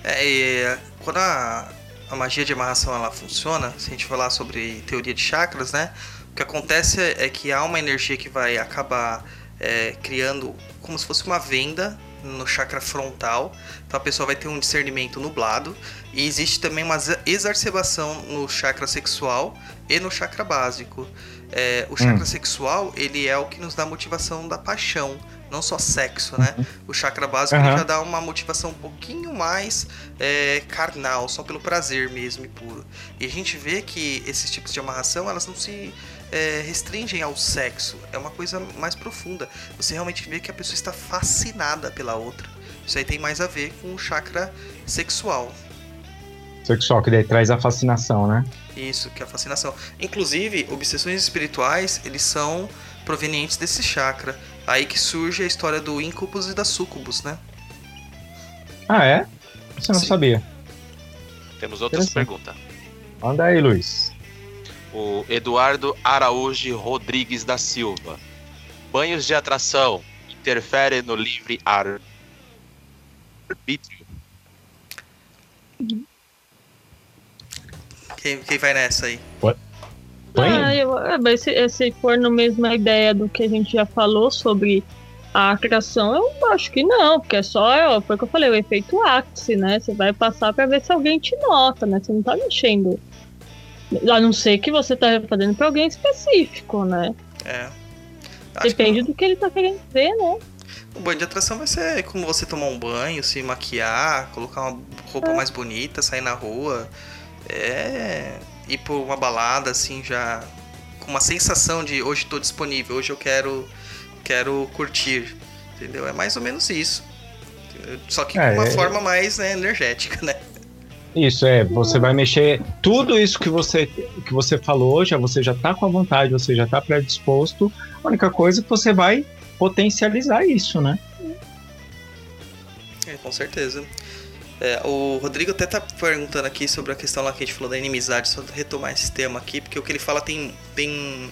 É, e, quando a, a magia de amarração ela funciona, se a gente falar sobre teoria de chakras, né? O que acontece é, que há uma energia que vai acabar é, criando como se fosse uma venda no chakra frontal. Então a pessoa vai ter um discernimento nublado. E existe também uma exa- exacerbação no chakra sexual e no chakra básico. É, o chakra sexual, ele é o que nos dá motivação da paixão, não só sexo, né? O chakra básico Aham. já dá uma motivação um pouquinho mais é, carnal, só pelo prazer mesmo e puro. E a gente vê que esses tipos de amarração, elas não se é, restringem ao sexo. É uma coisa mais profunda. Você realmente vê que a pessoa está fascinada pela outra. Isso aí tem mais a ver com o chakra sexual. Sexual, que daí traz a fascinação, né? Isso, que é a fascinação. Inclusive, obsessões espirituais, eles são provenientes desse chakra. Aí que surge a história do incubus e da sucubus, né? Ah, é? Você não Sim. sabia. Temos outras perguntas. Manda aí, Luiz. O Eduardo Araújo Rodrigues da Silva. Banhos de atração interferem no livre ar- arbítrio? Quem, quem vai nessa aí? Banho? Ah, eu, é, se, se for na mesma ideia do que a gente já falou sobre a atração, eu acho que não, porque é só, é, foi o que eu falei, o efeito ápice, né? Você vai passar pra ver se alguém te nota, né? Você não tá mexendo. A não ser que você tá fazendo pra alguém específico, né? É. Acho Depende que do que ele tá querendo ver, né? o banho de atração vai ser como você tomar um banho, se maquiar, colocar uma roupa mais bonita, sair na rua. É. Ir por uma balada, assim, já. Com uma sensação de hoje tô disponível, hoje eu quero. Quero curtir. Entendeu? É mais ou menos isso. Só que É, de uma é- forma mais né, energética, né? Isso é, você vai mexer tudo isso que você que você falou, já você já tá com a vontade, você já tá predisposto. A única coisa é que você vai potencializar isso, né? É, com certeza. É, o Rodrigo até tá perguntando aqui sobre a questão lá que a gente falou da inimizade, só retomar esse tema aqui, porque o que ele fala tem, tem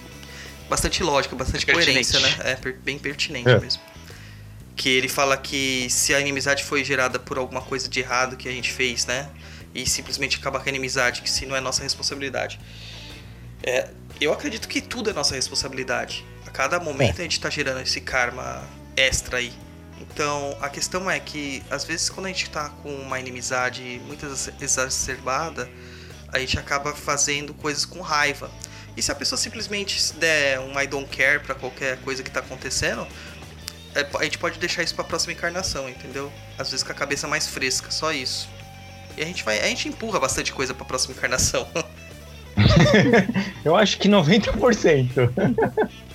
bastante lógica, bastante Pertinente. coerência, né? É per- bem pertinente É. mesmo. Que ele fala que se a inimizade foi gerada por alguma coisa de errado que a gente fez, né? E simplesmente acabar com a inimizade, que se não é nossa responsabilidade. É, eu acredito que tudo é nossa responsabilidade. A cada momento a gente tá gerando esse karma extra aí. Então, a questão é que, às vezes, quando a gente tá com uma inimizade muito exa- exacerbada, a gente acaba fazendo coisas com raiva. E se a pessoa simplesmente der um I don't care pra qualquer coisa que tá acontecendo, é, a gente pode deixar isso pra próxima encarnação, entendeu? Às vezes com a cabeça mais fresca, só isso. E a gente vai, a gente empurra bastante coisa pra próxima encarnação. Eu acho que 90%.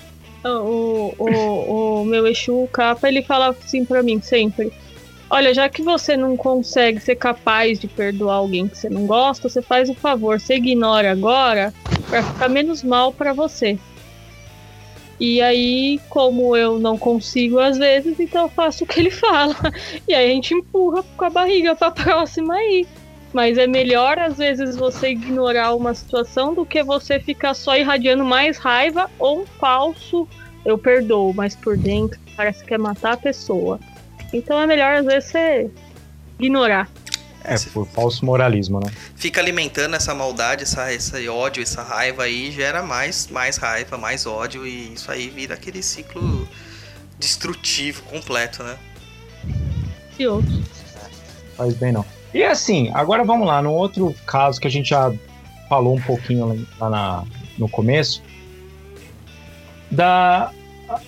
O, o, o meu Exu capa, ele fala assim pra mim sempre. Olha, já que você não consegue ser capaz de perdoar alguém que você não gosta, você faz o favor, você ignora agora pra ficar menos mal pra você. E aí, como eu não consigo às vezes, então eu faço o que ele fala. E aí a gente empurra com a barriga pra próxima aí. Mas é melhor, às vezes, você ignorar uma situação do que você ficar só irradiando mais raiva ou um falso eu perdoo, mas por dentro parece que quer matar a pessoa. Então é melhor, às vezes, você ignorar. É, por falso moralismo, né? Fica alimentando essa maldade, essa, esse ódio, essa raiva aí, gera mais, mais raiva, mais ódio, e isso aí vira aquele ciclo destrutivo completo, né? E outros. Faz bem não. E assim, agora vamos lá, no outro caso que a gente já falou um pouquinho lá na- no começo, da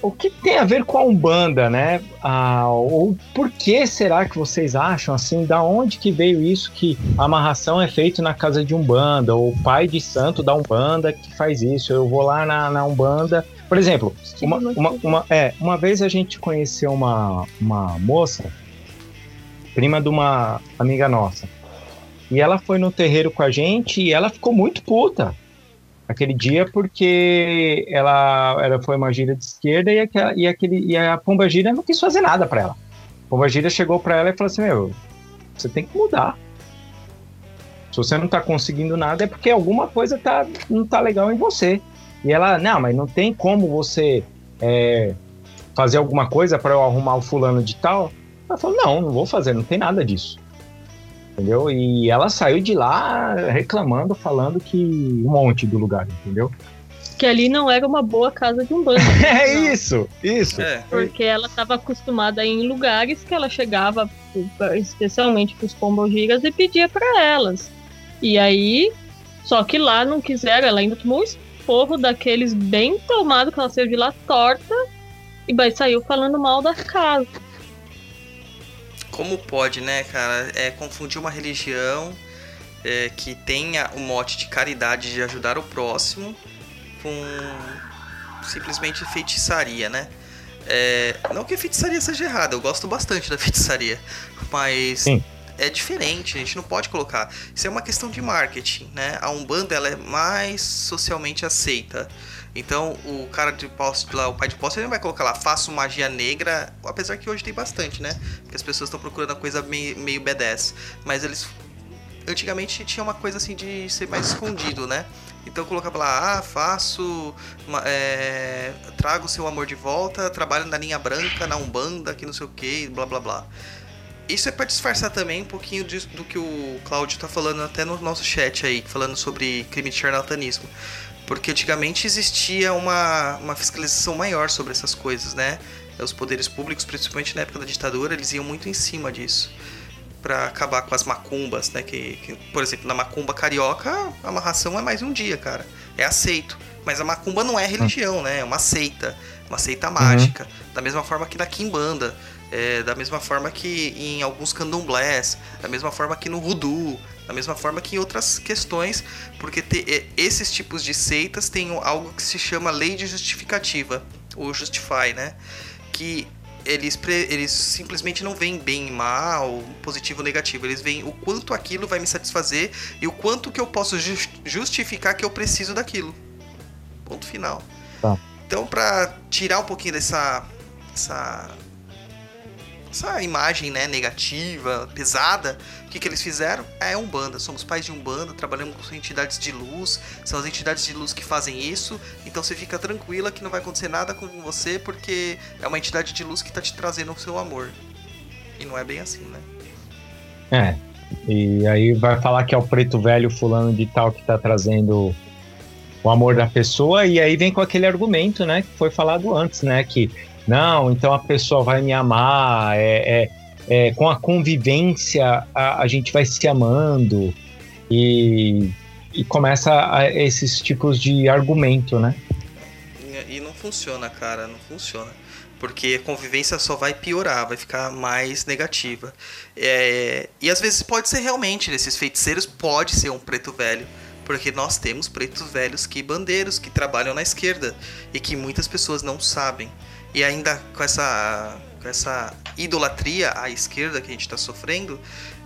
o que tem a ver com a Umbanda, né? Ah, ou por que será que vocês acham assim? Da onde que veio isso que a amarração é feita na casa de Umbanda? Ou o pai de santo da Umbanda que faz isso? Eu vou lá na, na Umbanda. Por exemplo, uma, uma, uma- é, uma vez a gente conheceu uma, uma moça, prima de uma amiga nossa. E ela foi no terreiro com a gente e ela ficou muito puta aquele dia porque ela, ela foi uma gira de esquerda e, aquela, e, aquele, e a Pomba Gira não quis fazer nada pra ela. A Pomba Gira chegou pra ela e falou assim: Meu, você tem que mudar. Se você não tá conseguindo nada é porque alguma coisa tá, não tá legal em você. E ela, não, mas não tem como você é, fazer alguma coisa pra eu arrumar o fulano de tal. Ela falou: Não, não vou fazer, não tem nada disso. Entendeu? E ela saiu de lá reclamando, falando que um monte do lugar, entendeu? Que ali não era uma boa casa de um bando. É isso, isso. É, Porque ela estava acostumada a ir em lugares que ela chegava, especialmente para os pombogiras, e pedia para elas. E aí, só que lá não quiseram, ela ainda tomou um esporro daqueles bem tomado, que ela saiu de lá torta, e vai saiu falando mal da casa. Como pode, né, cara? É confundir uma religião é, que tenha o mote de caridade de ajudar o próximo com simplesmente feitiçaria, né? É, não que a feitiçaria seja errada, eu gosto bastante da feitiçaria, mas Sim. é diferente, a gente não pode colocar. Isso é uma questão de marketing, né? A Umbanda ela é mais socialmente aceita. Então o cara de poste lá, o pai de poste, ele não vai colocar lá, faço magia negra, apesar que hoje tem bastante, né? Porque as pessoas estão procurando a coisa meio, meio B10. Mas eles. Antigamente tinha uma coisa assim de ser mais escondido, né? Então colocava lá, ah, faço. uma- é, trago o seu amor de volta, trabalho na linha branca, na Umbanda, que não sei o que, blá blá blá. Isso é pra disfarçar também um pouquinho disso- do que o Cláudio tá falando até no nosso chat aí, falando sobre crime de charlatanismo. Porque antigamente existia uma, uma fiscalização maior sobre essas coisas, né? Os poderes públicos, principalmente na época da ditadura, eles iam muito em cima disso. Pra acabar com as macumbas, né? Que, que, por exemplo, na macumba carioca, a amarração é mais um dia, cara. É aceito. Mas a macumba não é religião, né? É uma seita. Uma seita mágica. Da mesma forma que na Kimbanda. É, da mesma forma que em alguns candomblés. Da mesma forma que no voodoo. Da mesma forma que em outras questões. Porque te- é, esses tipos de seitas têm algo que se chama lei de justificativa. Ou justify, né? Que eles, eles simplesmente não veem bem e mal, positivo ou negativo. Eles veem o quanto aquilo vai me satisfazer e o quanto que eu posso jus- justificar que eu preciso daquilo. Ponto final. Tá. Então, pra tirar um pouquinho dessa. essa. Essa imagem né, negativa, pesada, o que, que eles fizeram? É Umbanda. Somos pais de Umbanda, trabalhamos com entidades de luz, são as entidades de luz que fazem isso. Então você fica tranquila que não vai acontecer nada com você, porque é uma entidade de luz que tá te trazendo o seu amor. E não é bem assim, né? É. E aí vai falar que é o preto velho fulano de tal que tá trazendo o amor da pessoa, e aí vem com aquele argumento, né, que foi falado antes, né, que não, então a pessoa vai me amar, é, é- é, com a convivência a, a gente vai se amando, e, e começa a- esses tipos de argumento, né? E- E não funciona, cara, não funciona. Porque a convivência só vai piorar, vai ficar mais negativa. É, e às vezes pode ser realmente, nesses feiticeiros, pode ser um preto velho. Porque nós temos pretos velhos que bandeiros, que trabalham na esquerda. E que muitas pessoas não sabem. E ainda com essa, com essa idolatria à esquerda que a gente está sofrendo,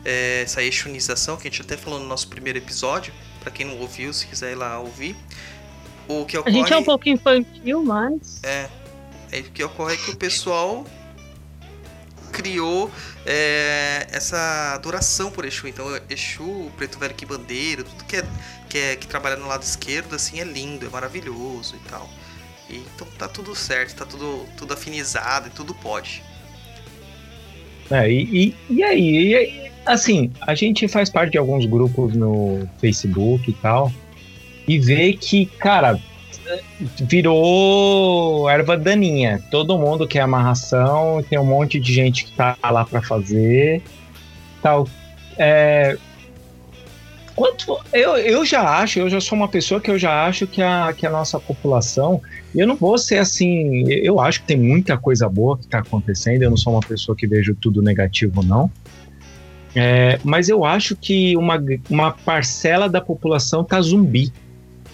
é, essa exunização que a gente até falou no nosso primeiro episódio, para quem não ouviu, se quiser ir lá ouvir. O que A ocorre... gente é um pouco infantil, mas. É. Aí o que ocorre é que o pessoal criou é, essa adoração por Exu. Então, Exu, o Preto Velho que bandeira, tudo que, é, que, é, que trabalha no lado esquerdo, assim, é lindo, é maravilhoso e tal. E, então tá tudo certo, tá tudo, tudo afinizado e tudo pode. É, e, e, e aí, e aí, assim, a gente faz parte de alguns grupos no Facebook e tal, e vê que, cara, virou erva daninha. Todo mundo quer amarração, tem um monte de gente que tá lá para fazer, tal. É, quanto, eu, eu já acho, eu já sou uma pessoa que eu já acho que a, que a nossa população, eu não vou ser assim, eu acho que tem muita coisa boa que está acontecendo, eu não sou uma pessoa que vejo tudo negativo, não. É, mas eu acho que uma, uma parcela da população tá zumbi,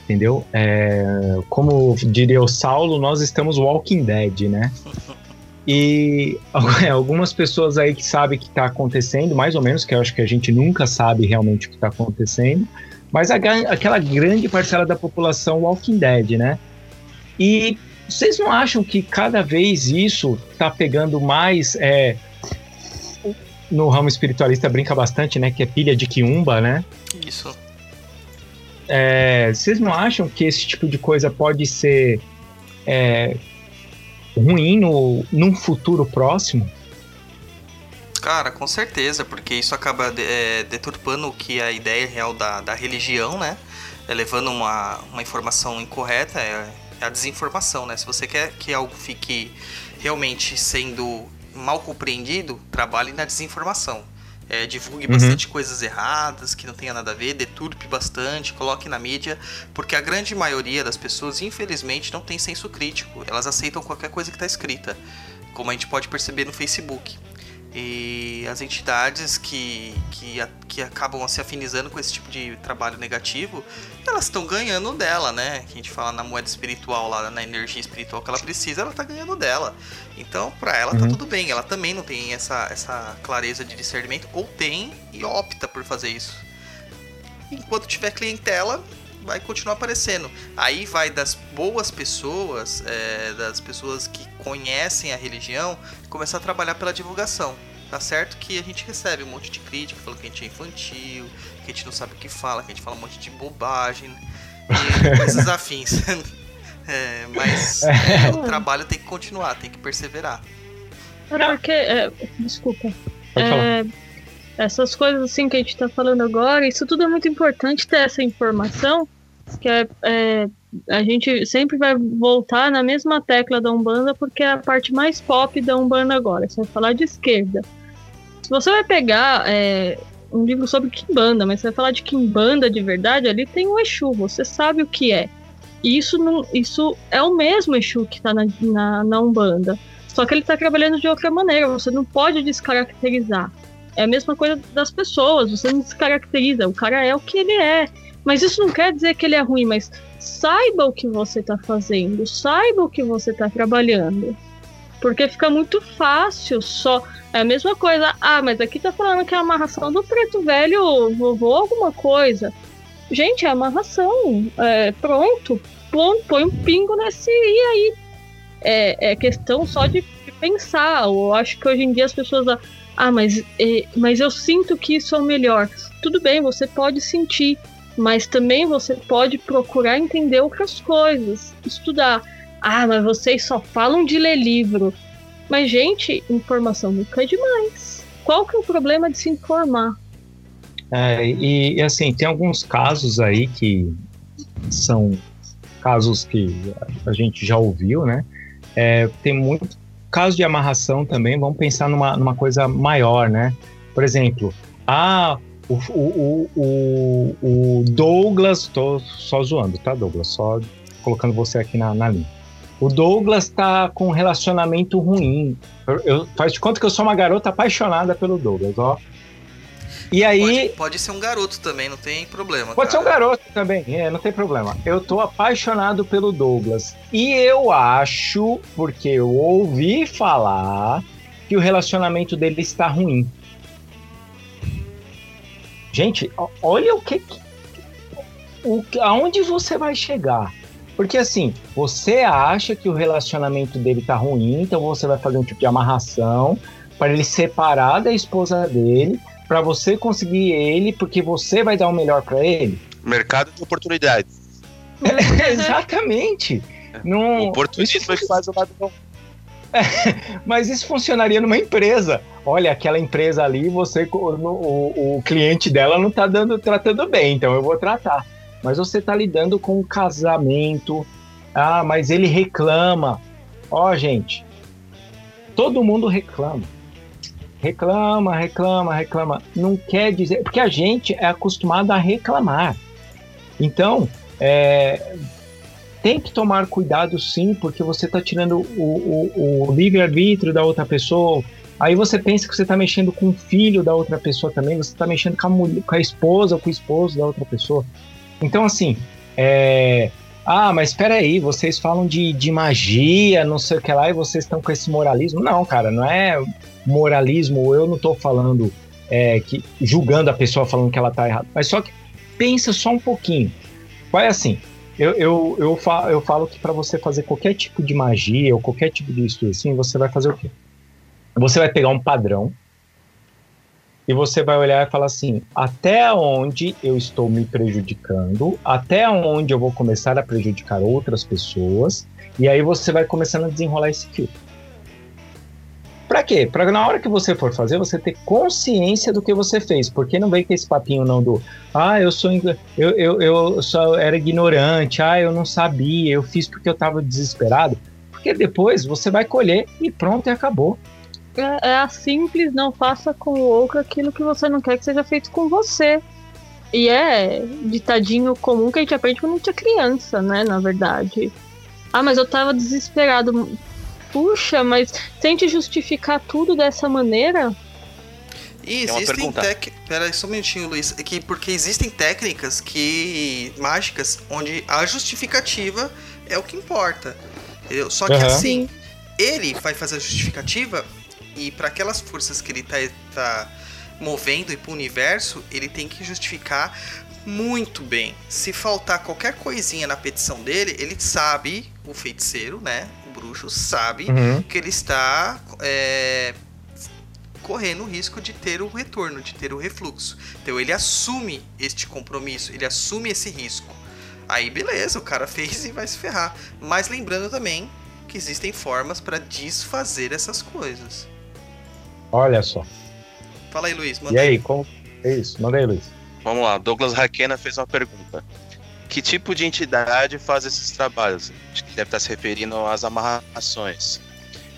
entendeu? É, como diria o Saulo, nós estamos Walking Dead, né? E algumas pessoas aí que sabem o que está acontecendo, mais ou menos, que eu acho que a gente nunca sabe realmente o que está acontecendo, mas a, aquela grande parcela da população Walking Dead, né? E vocês não acham que cada vez isso está pegando mais. É, no ramo espiritualista brinca bastante, né? Que é pilha de quiumba, né? Isso. É, vocês não acham que esse tipo de coisa pode ser é, ruim no, num futuro próximo? Cara, com certeza, porque isso acaba é, deturpando o que é a ideia real da, da religião, né? É, levando uma, uma informação incorreta, é, é a desinformação, né? Se você quer que algo fique realmente sendo mal compreendido, trabalhe na desinformação. É, divulgue Uhum. bastante coisas erradas, que não tenha nada a ver, deturpe bastante, coloque na mídia, porque a grande maioria das pessoas, infelizmente, não tem senso crítico. Elas aceitam qualquer coisa que está escrita, como a gente pode perceber no Facebook. E as entidades que, que, que acabam se afinizando com esse tipo de trabalho negativo, elas estão ganhando dela, né? Que a gente fala na moeda espiritual, lá na energia espiritual que ela precisa, ela tá ganhando dela. Então, pra ela tá Uhum. tudo bem. Ela também não tem essa, essa clareza de discernimento, ou tem e opta por fazer isso. Enquanto tiver clientela, vai continuar aparecendo. Aí vai das boas pessoas, é, das pessoas que conhecem a religião, começar a trabalhar pela divulgação. Tá certo que a gente recebe um monte de crítica falando que a gente é infantil, que a gente não sabe o que fala, que a gente fala um monte de bobagem e coisas afins. É, mas é, o trabalho tem que continuar, tem que perseverar. É porque. é, desculpa. É, essas coisas assim que a gente tá falando agora, isso tudo é muito importante ter essa informação, que é, é, a gente sempre vai voltar na mesma tecla da Umbanda, porque é a parte mais pop da Umbanda agora. Você vai falar de esquerda. Se você vai pegar é, um livro sobre Kimbanda, mas você vai falar de Kimbanda de verdade, ali tem o Exu, você sabe o que é. E isso, não, isso é o mesmo Exu que tá na, na, na Umbanda. Só que ele tá trabalhando de outra maneira, você não pode descaracterizar. É a mesma coisa das pessoas, você não descaracteriza, o cara é o que ele é. Mas isso não quer dizer que ele é ruim, mas saiba o que você tá fazendo, saiba o que você tá trabalhando. Porque fica muito fácil só. É a mesma coisa. Ah, mas aqui tá falando que é a amarração do preto velho vovô alguma coisa. Gente, é amarração. É, pronto. Põe, põe um pingo nesse i aí. É, é questão só de pensar. Eu acho que hoje em dia as pessoas. Ah, mas, é, mas eu sinto que isso é o melhor. Tudo bem, você pode sentir. Mas também você pode procurar entender outras coisas. Estudar. Ah, mas vocês só falam de ler livro. Mas, gente, informação nunca é demais. Qual que é o problema de se informar? É, e, e, assim, tem alguns casos aí que são casos que a gente já ouviu, né? É, tem muito caso de amarração também, vamos pensar numa, numa coisa maior, né? Por exemplo, ah, o, o, o, o Douglas, tô só zoando, tá, Douglas? Só colocando você aqui na, na linha. O Douglas tá com um relacionamento ruim. Eu, eu, faz de conta que eu sou uma garota apaixonada pelo Douglas, ó. E aí. Pode, pode ser um garoto também, não tem problema. Pode cara. ser um garoto também, é, não tem problema. Eu tô apaixonado pelo Douglas. E eu acho, porque eu ouvi falar, que o relacionamento dele está ruim. Gente, olha o que. O, aonde você vai chegar? Porque assim, você acha que o relacionamento dele tá ruim, então você vai fazer um tipo de amarração para ele separar da esposa dele, para você conseguir ele, porque você vai dar o melhor para ele. Mercado de oportunidades. É, exatamente. Num... O oportunismo é que faz o lado bom. É, mas isso funcionaria numa empresa. Olha, aquela empresa ali, você, o, o, o cliente dela não tá dando, tratando bem, então eu vou tratar mas você está lidando com um casamento. Ah, mas ele reclama. Ó, oh, gente, todo mundo reclama. Reclama, reclama, reclama. Não quer dizer. Porque a gente é acostumado a reclamar. Então, é, tem que tomar cuidado sim, porque você está tirando o, o, o livre-arbítrio da outra pessoa. Aí você pensa que você está mexendo com o filho da outra pessoa também, você está mexendo com a, mulher, com a esposa ou com o esposo da outra pessoa. Então, assim, é... Ah, mas espera aí, vocês falam de, de magia, não sei o que lá, e vocês estão com esse moralismo. Não, cara, não é moralismo, eu não estou falando é, que julgando a pessoa falando que ela está errada. Mas só que pensa só um pouquinho. Vai assim, eu, eu, eu, falo, eu falo que para você fazer qualquer tipo de magia ou qualquer tipo de estudo assim, você vai fazer o quê? Você vai pegar um padrão, e você vai olhar e falar assim: até onde eu estou me prejudicando, até onde eu vou começar a prejudicar outras pessoas, e aí você vai começando a desenrolar esse fio. Para quê? Para na hora que você for fazer, você ter consciência do que você fez. Porque não vem com esse papinho não do ah, eu sou eu, eu, eu só era ignorante, ah, eu não sabia, eu fiz porque eu estava desesperado. Porque depois você vai colher e pronto, e acabou. É, é a simples, não faça com o outro aquilo que você não quer que seja feito com você. E é ditadinho comum que a gente aprende quando a gente é criança, né? Na verdade. Ah, mas eu tava desesperado. Puxa, mas tente justificar tudo dessa maneira. E existem técnicas. Pera aí, só um minutinho, Luiz. É que porque existem técnicas que. mágicas, onde a justificativa é o que importa. Entendeu? Só que uhum. assim, ele vai fazer a justificativa e para aquelas forças que ele tá, tá movendo e pro universo, ele tem que justificar muito bem. Se faltar qualquer coisinha na petição dele, ele sabe, o feiticeiro, né? O bruxo sabe uhum. que ele está é, correndo o risco de ter o retorno, de ter o refluxo. Então ele assume este compromisso, ele assume esse risco. Aí beleza, o cara fez e vai se ferrar. Mas lembrando também que existem formas para desfazer essas coisas. Olha só. Fala aí, Luiz. e aí, como é isso? Manda aí, Luiz. Vamos lá. Douglas Raquena fez uma pergunta. Que tipo de entidade faz esses trabalhos? Acho que deve estar se referindo às amarrações.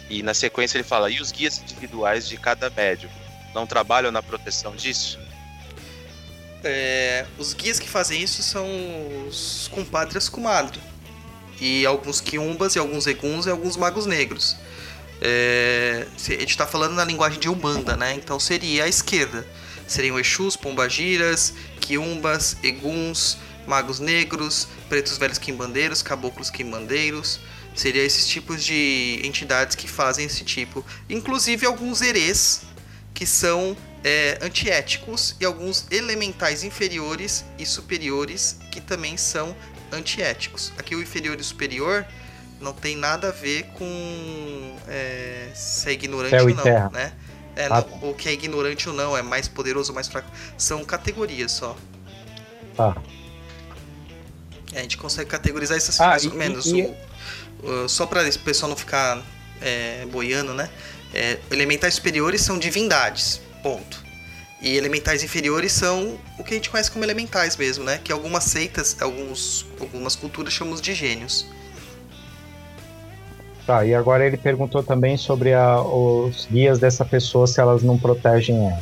E na sequência ele fala: e os guias individuais de cada médium não trabalham na proteção disso? É, os guias que fazem isso são os compadres comadre. E alguns quiumbas, e alguns eguns, e alguns magos negros. É, a gente está falando na linguagem de Umbanda, né? Então seria a esquerda. Seriam Exus, Pombagiras, Quiumbas, Eguns, Magos Negros, pretos velhos quimbandeiros, caboclos quimbandeiros. Seria esses tipos de entidades que fazem esse tipo. Inclusive alguns herês que são é, antiéticos e alguns elementais inferiores e superiores que também são antiéticos. Aqui o inferior e superior não tem nada a ver com é, se é ignorante ou e não, terra. né? É, Ah, não, ou que é ignorante ou não, é mais poderoso ou mais fraco. São categorias só. Tá. É, a gente consegue categorizar essas Ah, mais e- ou menos. e- O- o- só para o pessoal não ficar é, boiando, né? É, elementais superiores são divindades, ponto. E elementais inferiores são o que a gente conhece como elementais mesmo, né? Que algumas seitas, alguns, algumas culturas chamam de gênios. Tá, e agora ele perguntou também sobre a- os guias dessa pessoa, se elas não protegem ela.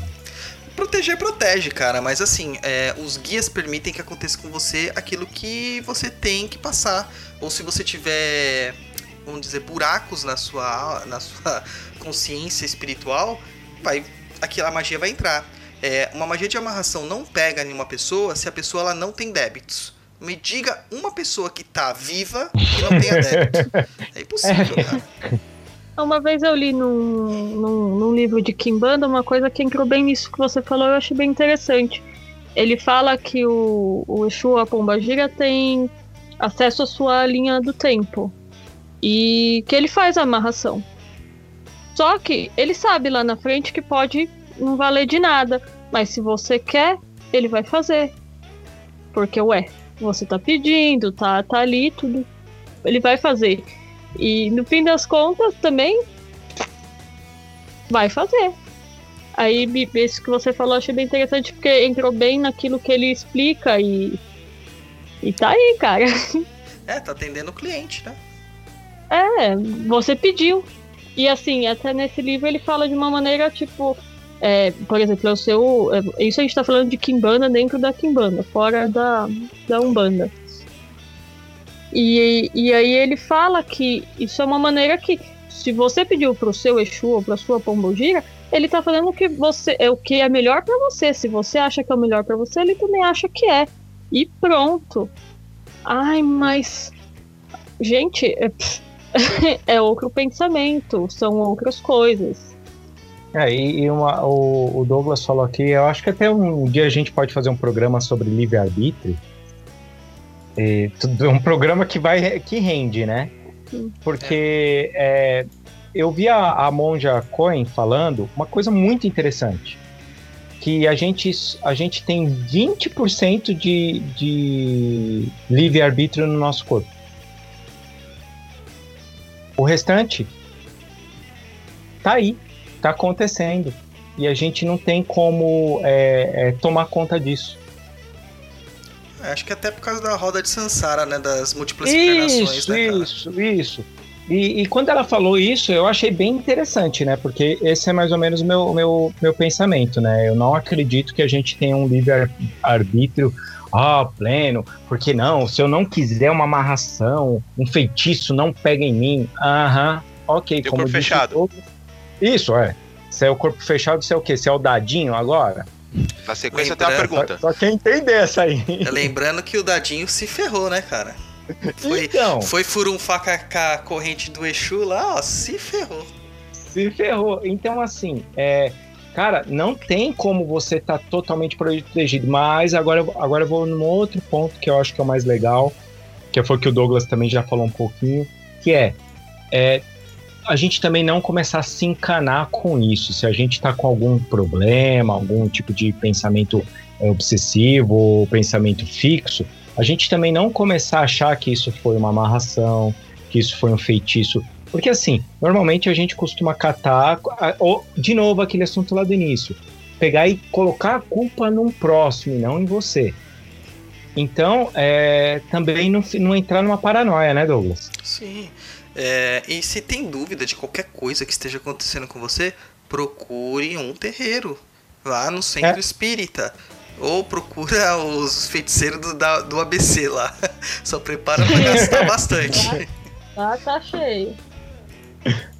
Proteger protege, cara, mas assim, é, os guias permitem que aconteça com você aquilo que você tem que passar. Ou se você tiver, vamos dizer, buracos na sua, na sua consciência espiritual, vai, aquela magia vai entrar. É, uma magia de amarração não pega em uma pessoa se a pessoa ela não tem débitos. Me diga uma pessoa que tá viva que não tenha débito. É impossível, cara. Uma vez eu li num, num, num livro de Kimbanda uma coisa que entrou bem nisso que você falou, eu achei bem interessante. Ele fala que o, o Exu, a Pombagira, tem acesso à sua linha do tempo. E que ele faz a amarração. Só que ele sabe lá na frente que pode não valer de nada. Mas se você quer, ele vai fazer. Porque, ué, você tá pedindo, tá, tá ali, tudo. Ele vai fazer. E no fim das contas também vai fazer. Aí isso que você falou achei bem interessante porque entrou bem naquilo que ele explica e e tá aí, cara. É, tá atendendo o cliente, né? É, você pediu. E assim, até nesse livro ele fala de uma maneira tipo, é, por exemplo, o seu, é, isso a gente tá falando de Kimbanda dentro da Kimbanda, fora da, da Umbanda. E, e aí ele fala que isso é uma maneira que, se você pediu pro seu Exu ou pra sua Pombogira, ele tá fazendo o que você é o que é melhor pra você. Se você acha que é o melhor pra você, ele também acha que é. E pronto. Ai, mas gente, é, é outro pensamento, são outras coisas. É, e, uma- o, o Douglas falou aqui, eu acho que até um dia a gente pode fazer um programa sobre livre-arbítrio. Tudo- um programa que vai que rende, né? Sim. Porque é, eu vi a, a Monja Cohen falando uma coisa muito interessante. Que a gente, a gente tem 20% de, de livre-arbítrio no nosso corpo. O restante tá aí, tá acontecendo. E a gente não tem como é, é, tomar conta disso. Acho que até por causa da roda de Sansara, né? Das múltiplas encarnações, Isso, né, cara? isso, isso. E, e quando ela falou isso, eu achei bem interessante, né? Porque esse é mais ou menos o meu, meu, meu pensamento, né? Eu não acredito que a gente tenha um livre-arbítrio ah, pleno, porque não, se eu não quiser uma amarração, um feitiço não pega em mim. Aham, ok. O como corpo disse fechado? Isso, é. Se é o corpo fechado, se é o quê? Se é o dadinho agora? Na sequência tem uma Lembrando- pergunta. Só, só quem entender essa aí. Lembrando que o Dadinho se ferrou, né, cara? Foi, Então, foi furunfar com a, corrente do Exu lá, ó, se ferrou. Se ferrou. Então, assim, é, cara, não tem como você estar totalmente protegido. Mas agora, eu- agora eu vou num outro ponto que eu acho que é o mais legal, que foi o que o Douglas também já falou um pouquinho, que é, é a gente também não começar a se encanar com isso. Se a gente está com algum problema, algum tipo de pensamento é, obsessivo pensamento fixo, a gente também não começar a achar que isso foi uma amarração, que isso foi um feitiço. Porque assim, normalmente a gente costuma catar, ou, de novo, aquele assunto lá do início, pegar e colocar a culpa num próximo e não em você. Então, é, também não, não entrar numa paranoia, né, Douglas? Sim. É, e se tem dúvida de qualquer coisa que esteja acontecendo com você, procure um terreiro. Vá no centro É. espírita. Ou procura os feiticeiros do, da- do ABC lá. Só prepara pra gastar bastante. Tá, tá cheio.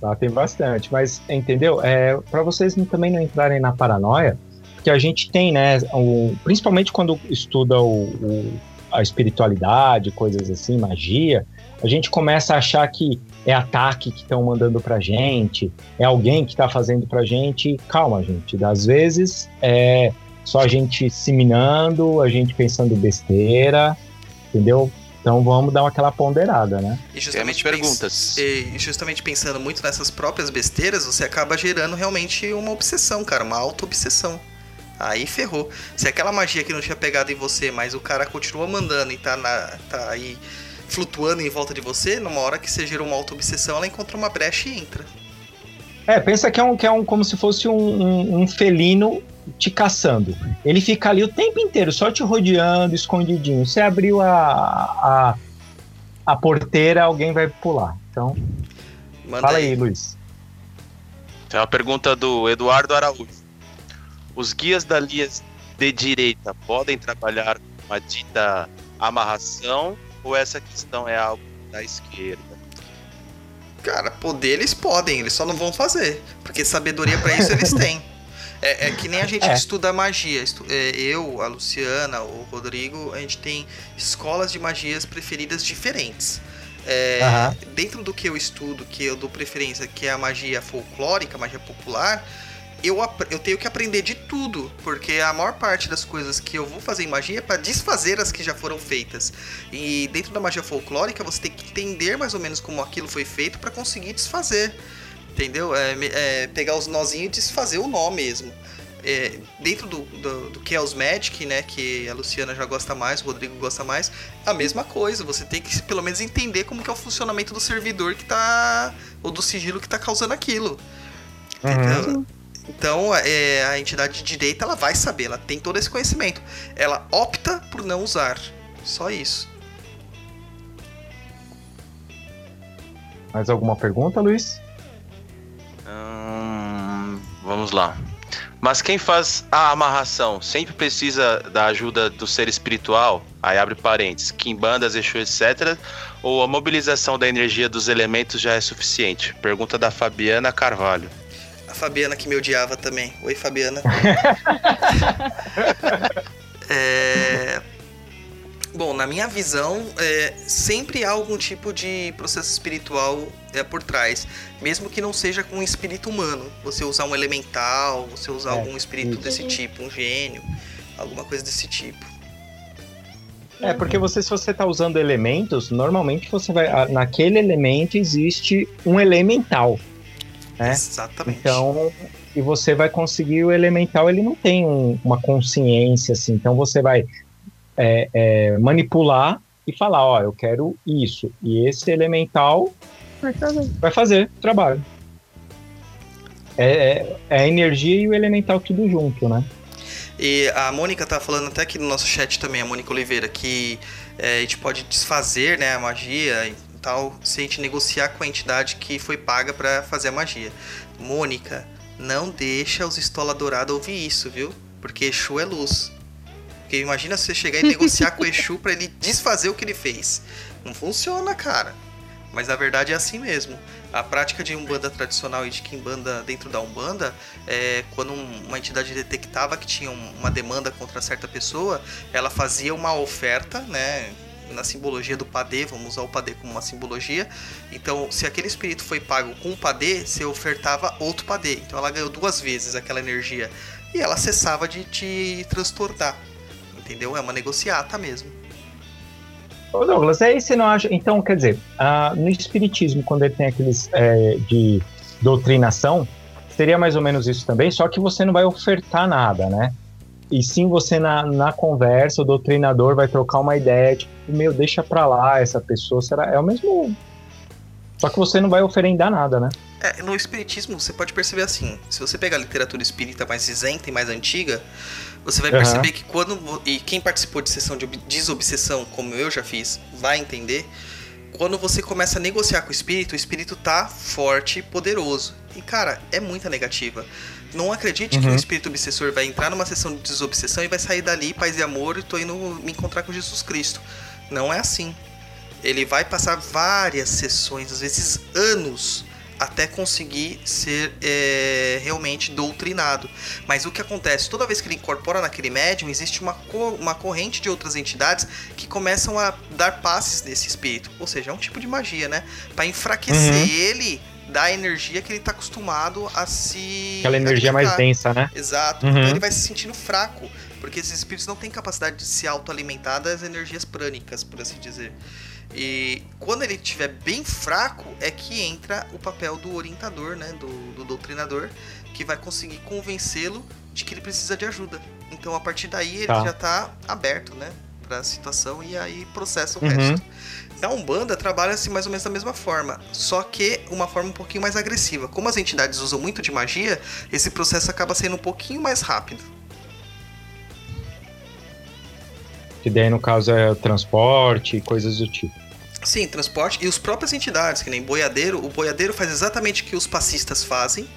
Lá tem bastante, mas entendeu? É, para vocês não- também não entrarem na paranoia, porque a gente tem, né, o- principalmente quando estuda o, o- a espiritualidade, coisas assim, magia, a gente começa a achar que é ataque que estão mandando pra gente, é alguém que está fazendo pra gente. Calma, gente. Às vezes é só a gente se minando, a gente pensando besteira, entendeu? Então vamos dar aquela ponderada, né? E justamente, perguntas. E justamente pensando muito nessas próprias besteiras, você acaba gerando realmente uma obsessão, cara, uma auto-obsessão. Aí ferrou. Se aquela magia que não tinha pegado em você, mas o cara continua mandando e tá, na, tá aí flutuando em volta de você, numa hora que você gerou uma auto-obsessão, ela encontra uma brecha e entra. É, pensa que é um, que é um como se fosse um, um, um felino te caçando. Ele fica ali o tempo inteiro, só te rodeando, escondidinho. Você abriu a, a, a porteira, alguém vai pular. Então, Manda fala aí, Luiz. Tem uma pergunta do Eduardo Araújo. Os guias da linha de direita podem trabalhar com uma dita amarração ou essa questão é algo da esquerda? Cara, poder eles podem, eles só não vão fazer. Porque sabedoria pra isso eles têm. É, é que nem a gente É. que estuda magia. Estu- é, eu, a Luciana, o Rodrigo, a gente tem escolas de magias preferidas diferentes. É. Dentro do que eu estudo, que eu dou preferência, que é a magia folclórica, a magia popular, eu, eu tenho que aprender de tudo, porque a maior parte das coisas que eu vou fazer em magia é para desfazer as que já foram feitas. E dentro da magia folclórica, você tem que entender mais ou menos como aquilo foi feito para conseguir desfazer. Entendeu? É, é pegar os nozinhos e desfazer o nó mesmo. É, dentro do, do, do Chaos Magic, né, que a Luciana já gosta mais, o Rodrigo gosta mais, a mesma coisa. Você tem que pelo menos entender como que é o funcionamento do servidor que tá. ou do sigilo que tá causando aquilo. Entendeu? Então, é, a entidade de direita ela vai saber, ela tem todo esse conhecimento. Ela opta por não usar. Só isso. Mais alguma pergunta, Luiz? Hum, vamos lá. Mas quem faz a amarração sempre precisa da ajuda do ser espiritual? Aí abre parênteses, Kimbandas, Exu, etc. Ou a mobilização da energia dos elementos já é suficiente? Pergunta da Fabiana Carvalho. Fabiana que me odiava também. Oi, Fabiana. É, Bom, na minha visão, é, sempre há algum tipo de processo espiritual é, por trás. Mesmo que não seja com um espírito humano. Você usar um elemental, você usar É, algum espírito isso. desse tipo, um gênio, alguma coisa desse tipo. É, porque você, se você está usando elementos, normalmente você vai. Naquele elemento existe um elemental. É. Exatamente. Então, e você vai conseguir o elemental, ele não tem um- uma consciência assim. Então você vai é, é, manipular e falar, ó, eu quero isso. E esse elemental Vai fazer o trabalho. É, é- é a energia e o elemental tudo junto, né? E a Mônica tá falando até aqui no nosso chat também, a Mônica Oliveira, que é, a gente pode desfazer né, a magia tal se a gente negociar com a entidade que foi paga pra fazer a magia. Mônica, não deixa os estola dourada ouvir isso, viu? Porque Exu é luz. Porque imagina você chegar e negociar com o Exu pra ele desfazer o que ele fez. Não funciona, cara. Mas na verdade é assim mesmo. A prática de Umbanda tradicional e de Kimbanda dentro da Umbanda é quando um- uma entidade detectava que tinha um- uma demanda contra certa pessoa, ela fazia uma oferta, né? Na simbologia do padê, vamos usar o padê como uma simbologia. Então, se aquele espírito foi pago com um padê, você ofertava outro padê. Então, ela ganhou duas vezes aquela energia. E ela cessava de te transtornar. Entendeu? É uma negociata mesmo. Ô Douglas, aí você não acha. Então, quer dizer, ah, no Espiritismo, quando ele tem aqueles é, de doutrinação, seria mais ou menos isso também, só que você não vai ofertar nada, né? E sim você na, na conversa, o doutrinador vai trocar uma ideia, tipo, meu, deixa pra lá essa pessoa, será? É o mesmo. Só que você não vai oferendar nada, né? É, no espiritismo você pode perceber assim, se você pegar a literatura espírita mais isenta e mais antiga, você vai Aham. perceber que quando e quem participou de sessão de ob- desobsessão, como eu já fiz, vai entender, quando você começa a negociar com o espírito, o espírito tá forte e poderoso. E cara, é muita negativa. Não acredite que Uhum. um espírito obsessor vai entrar numa sessão de desobsessão e vai sair dali, paz e amor, e tô indo me encontrar com Jesus Cristo. Não é assim. Ele vai passar várias sessões, às vezes anos, até conseguir ser é, realmente doutrinado. Mas o que acontece? Toda vez que ele incorpora naquele médium, existe uma, co uma corrente de outras entidades que começam a dar passes nesse espírito. Ou seja, é um tipo de magia, né? Para enfraquecer uhum. ele da energia que ele está acostumado a se. Aquela energia alimentar. mais densa, né? Exato. Uhum. Então ele vai se sentindo fraco. Porque esses espíritos não têm capacidade de se autoalimentar das energias prânicas, por assim dizer. E quando ele estiver bem fraco, é que entra o papel do orientador, né, do, do doutrinador, que vai conseguir convencê-lo de que ele precisa de ajuda. Então, a partir daí, ele tá. já está aberto, né, para a situação e aí processa o uhum. resto. A Umbanda trabalha assim mais ou menos da mesma forma, só que uma forma um pouquinho mais agressiva. Como as entidades usam muito de magia, esse processo acaba sendo um pouquinho mais rápido. Que daí, no caso, é transporte e coisas do tipo. Sim, transporte e os próprias entidades, que nem boiadeiro. O boiadeiro faz exatamente o que os passistas fazem,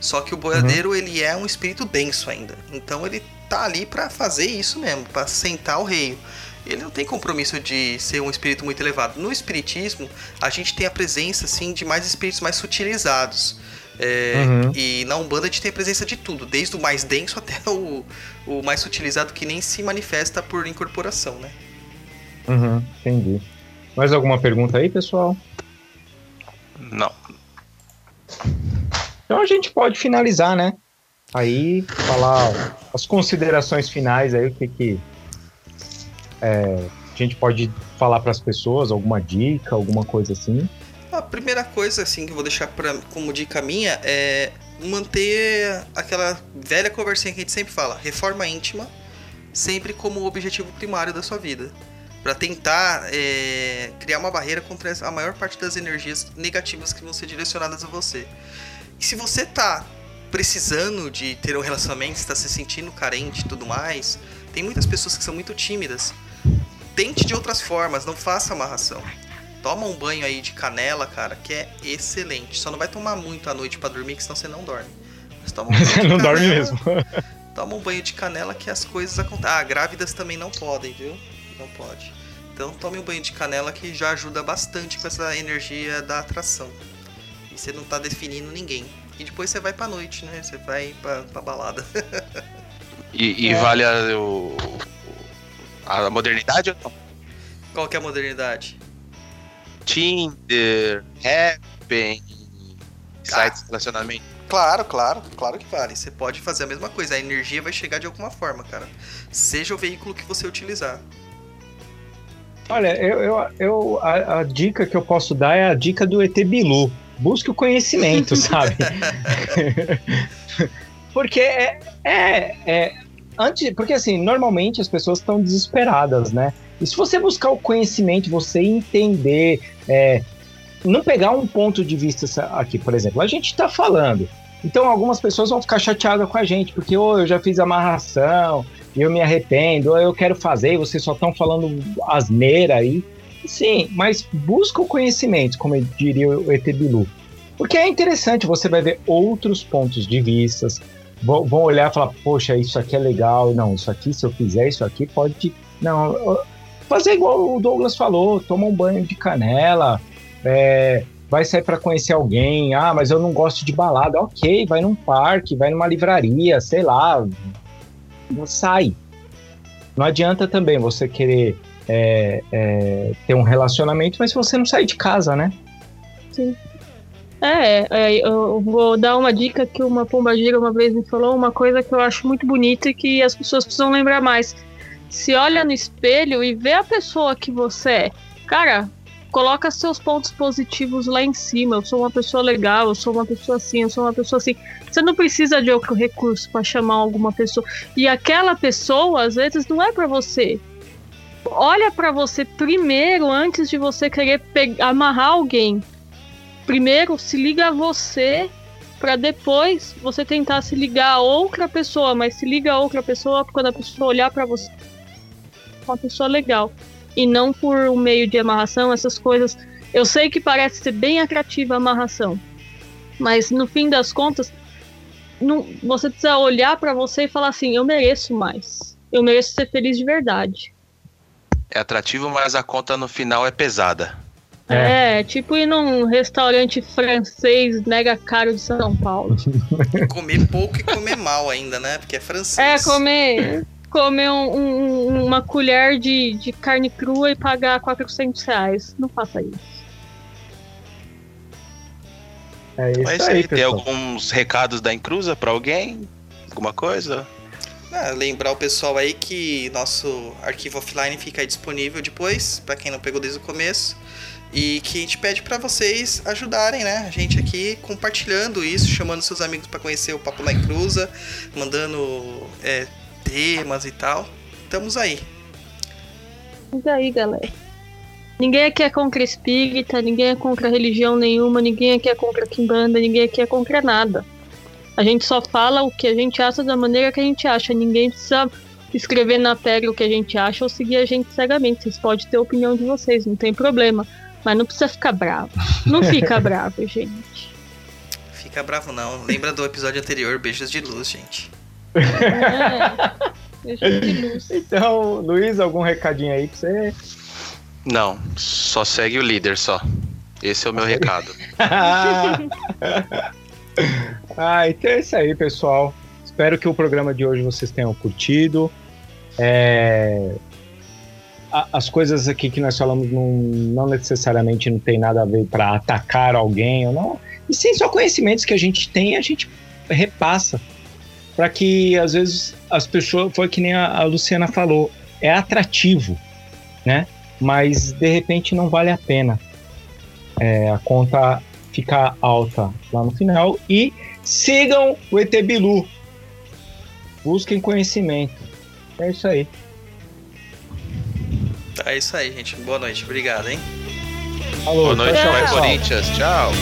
só que o boiadeiro uhum. ele é um espírito denso ainda. Então ele tá ali para fazer isso mesmo, para sentar o rei. Ele não tem compromisso de ser um espírito muito elevado. No espiritismo, a gente tem a presença assim de mais espíritos mais sutilizados. É, uhum. E na Umbanda a gente tem a presença de tudo, desde o mais denso até o, o mais sutilizado que nem se manifesta por incorporação, né? Uhum, entendi. Mais alguma pergunta aí, pessoal? Não. Então a gente pode finalizar, né? Aí falar as considerações finais aí, o que que é, a gente pode falar para as pessoas, alguma dica, alguma coisa assim. A primeira coisa assim que eu vou deixar pra, como dica minha é manter aquela velha conversinha que a gente sempre fala, reforma íntima, sempre como objetivo primário da sua vida, para tentar é, criar uma barreira contra a maior parte das energias negativas que vão ser direcionadas a você. E se você tá precisando de ter um relacionamento, está se sentindo carente e tudo mais, tem muitas pessoas que são muito tímidas. Tente de outras formas, não faça amarração. Toma um banho aí de canela, cara, que é excelente. Só não vai tomar muito à noite para dormir, que senão você não dorme. Mas toma um você não canela, dorme mesmo. toma um banho de canela que as coisas acontecem. Ah, grávidas também não podem, viu? Não pode. Então tome um banho de canela que já ajuda bastante com essa energia da atração. E você não tá definindo ninguém. E depois você vai pra noite, né? Você vai pra, pra balada. e, e é. vale a, o, a modernidade ou não? Qual que é a modernidade? Tinder, Happn, sites de relacionamento. Claro, claro, claro que vale. Você pode fazer a mesma coisa. A energia vai chegar de alguma forma, cara. Seja o veículo que você utilizar. Olha, eu, eu, eu a, a, dica que eu posso dar é a dica do ET Bilu. Busque o conhecimento, sabe? porque é, é, é, antes, porque assim, normalmente as pessoas estão desesperadas, né? E se você buscar o conhecimento, você entender, é, não pegar um ponto de vista aqui, por exemplo, a gente está falando. Então algumas pessoas vão ficar chateadas com a gente, porque oh, eu já fiz amarração, eu me arrependo, ou eu quero fazer, e vocês só estão falando asneira aí. Sim, mas busca o conhecimento, como diria o ET Bilu. Porque é interessante, você vai ver outros pontos de vistas, vão olhar e falar, poxa, isso aqui é legal, não, isso aqui, se eu fizer isso aqui, pode. Não, fazer igual o Douglas falou, toma um banho de canela, é, vai sair para conhecer alguém, ah, mas eu não gosto de balada, ok, vai num parque, vai numa livraria, sei lá, sai. Não adianta também você querer é, é, ter um relacionamento, mas se você não sair de casa, né? Sim. É, é, eu vou dar uma dica que uma pombagira uma vez me falou, uma coisa que eu acho muito bonita e que as pessoas precisam lembrar mais. Se olha no espelho e vê a pessoa que você é. Cara, coloca seus pontos positivos lá em cima. Eu sou uma pessoa legal, eu sou uma pessoa assim, eu sou uma pessoa assim. Você não precisa de outro recurso para chamar alguma pessoa. E aquela pessoa, às vezes, não é para você. Olha para você primeiro antes de você querer amarrar alguém primeiro se liga a você para depois você tentar se ligar a outra pessoa, mas se liga a outra pessoa quando a pessoa olhar para você uma pessoa legal e não por um meio de amarração, essas coisas. Eu sei que parece ser bem atrativa a amarração, mas no fim das contas, não, você precisa olhar para você e falar assim: eu mereço mais, eu mereço ser feliz de verdade. É atrativo, mas a conta no final é pesada. É. tipo ir num restaurante francês mega caro de São Paulo. comer pouco e comer mal ainda, né? Porque é francês. É, comer, comer um- um- uma colher de, de carne crua e pagar 400 reais. Não faça isso. É isso Mas aí, aí, tem alguns recados da Encruza pra alguém? Alguma coisa? Ah, lembrar o pessoal aí que nosso arquivo offline fica disponível depois, pra quem não pegou desde o começo. E que a gente pede pra vocês ajudarem, né? A gente aqui compartilhando isso, chamando seus amigos pra conhecer o Papo na Encruza, mandando é, temas e tal. Estamos aí. Mas aí, galera. Ninguém aqui é contra espírita, ninguém é contra religião nenhuma, ninguém aqui é contra Kimbanda, ninguém aqui é contra nada. A gente só fala o que a gente acha da maneira que a gente acha. Ninguém precisa escrever na pedra o que a gente acha ou seguir a gente cegamente. Vocês podem ter a opinião de vocês, não tem problema. Mas não precisa ficar bravo. Não fica bravo, gente. Fica bravo não. Lembra do episódio anterior, Beijos de Luz, gente. É. Deixa de luz. Então, Luiz, algum recadinho aí pra você? Não, só segue o líder só. Esse é o meu recado. ah, então é isso aí, pessoal. Espero que o programa de hoje vocês tenham curtido. É, As coisas aqui que nós falamos não, não necessariamente não tem nada a ver para atacar alguém ou não. E sim, só conhecimentos que a gente tem, a gente repassa. Para que às vezes as pessoas, foi que nem a, a Luciana falou, é atrativo, né? Mas de repente não vale a pena. É, a conta fica alta lá no final. E sigam o ET Bilu. Busquem conhecimento. É isso aí. É isso aí, gente. Boa noite. Obrigado, hein? Alô, Boa noite, tchau, vai pessoal. Corinthians. Tchau.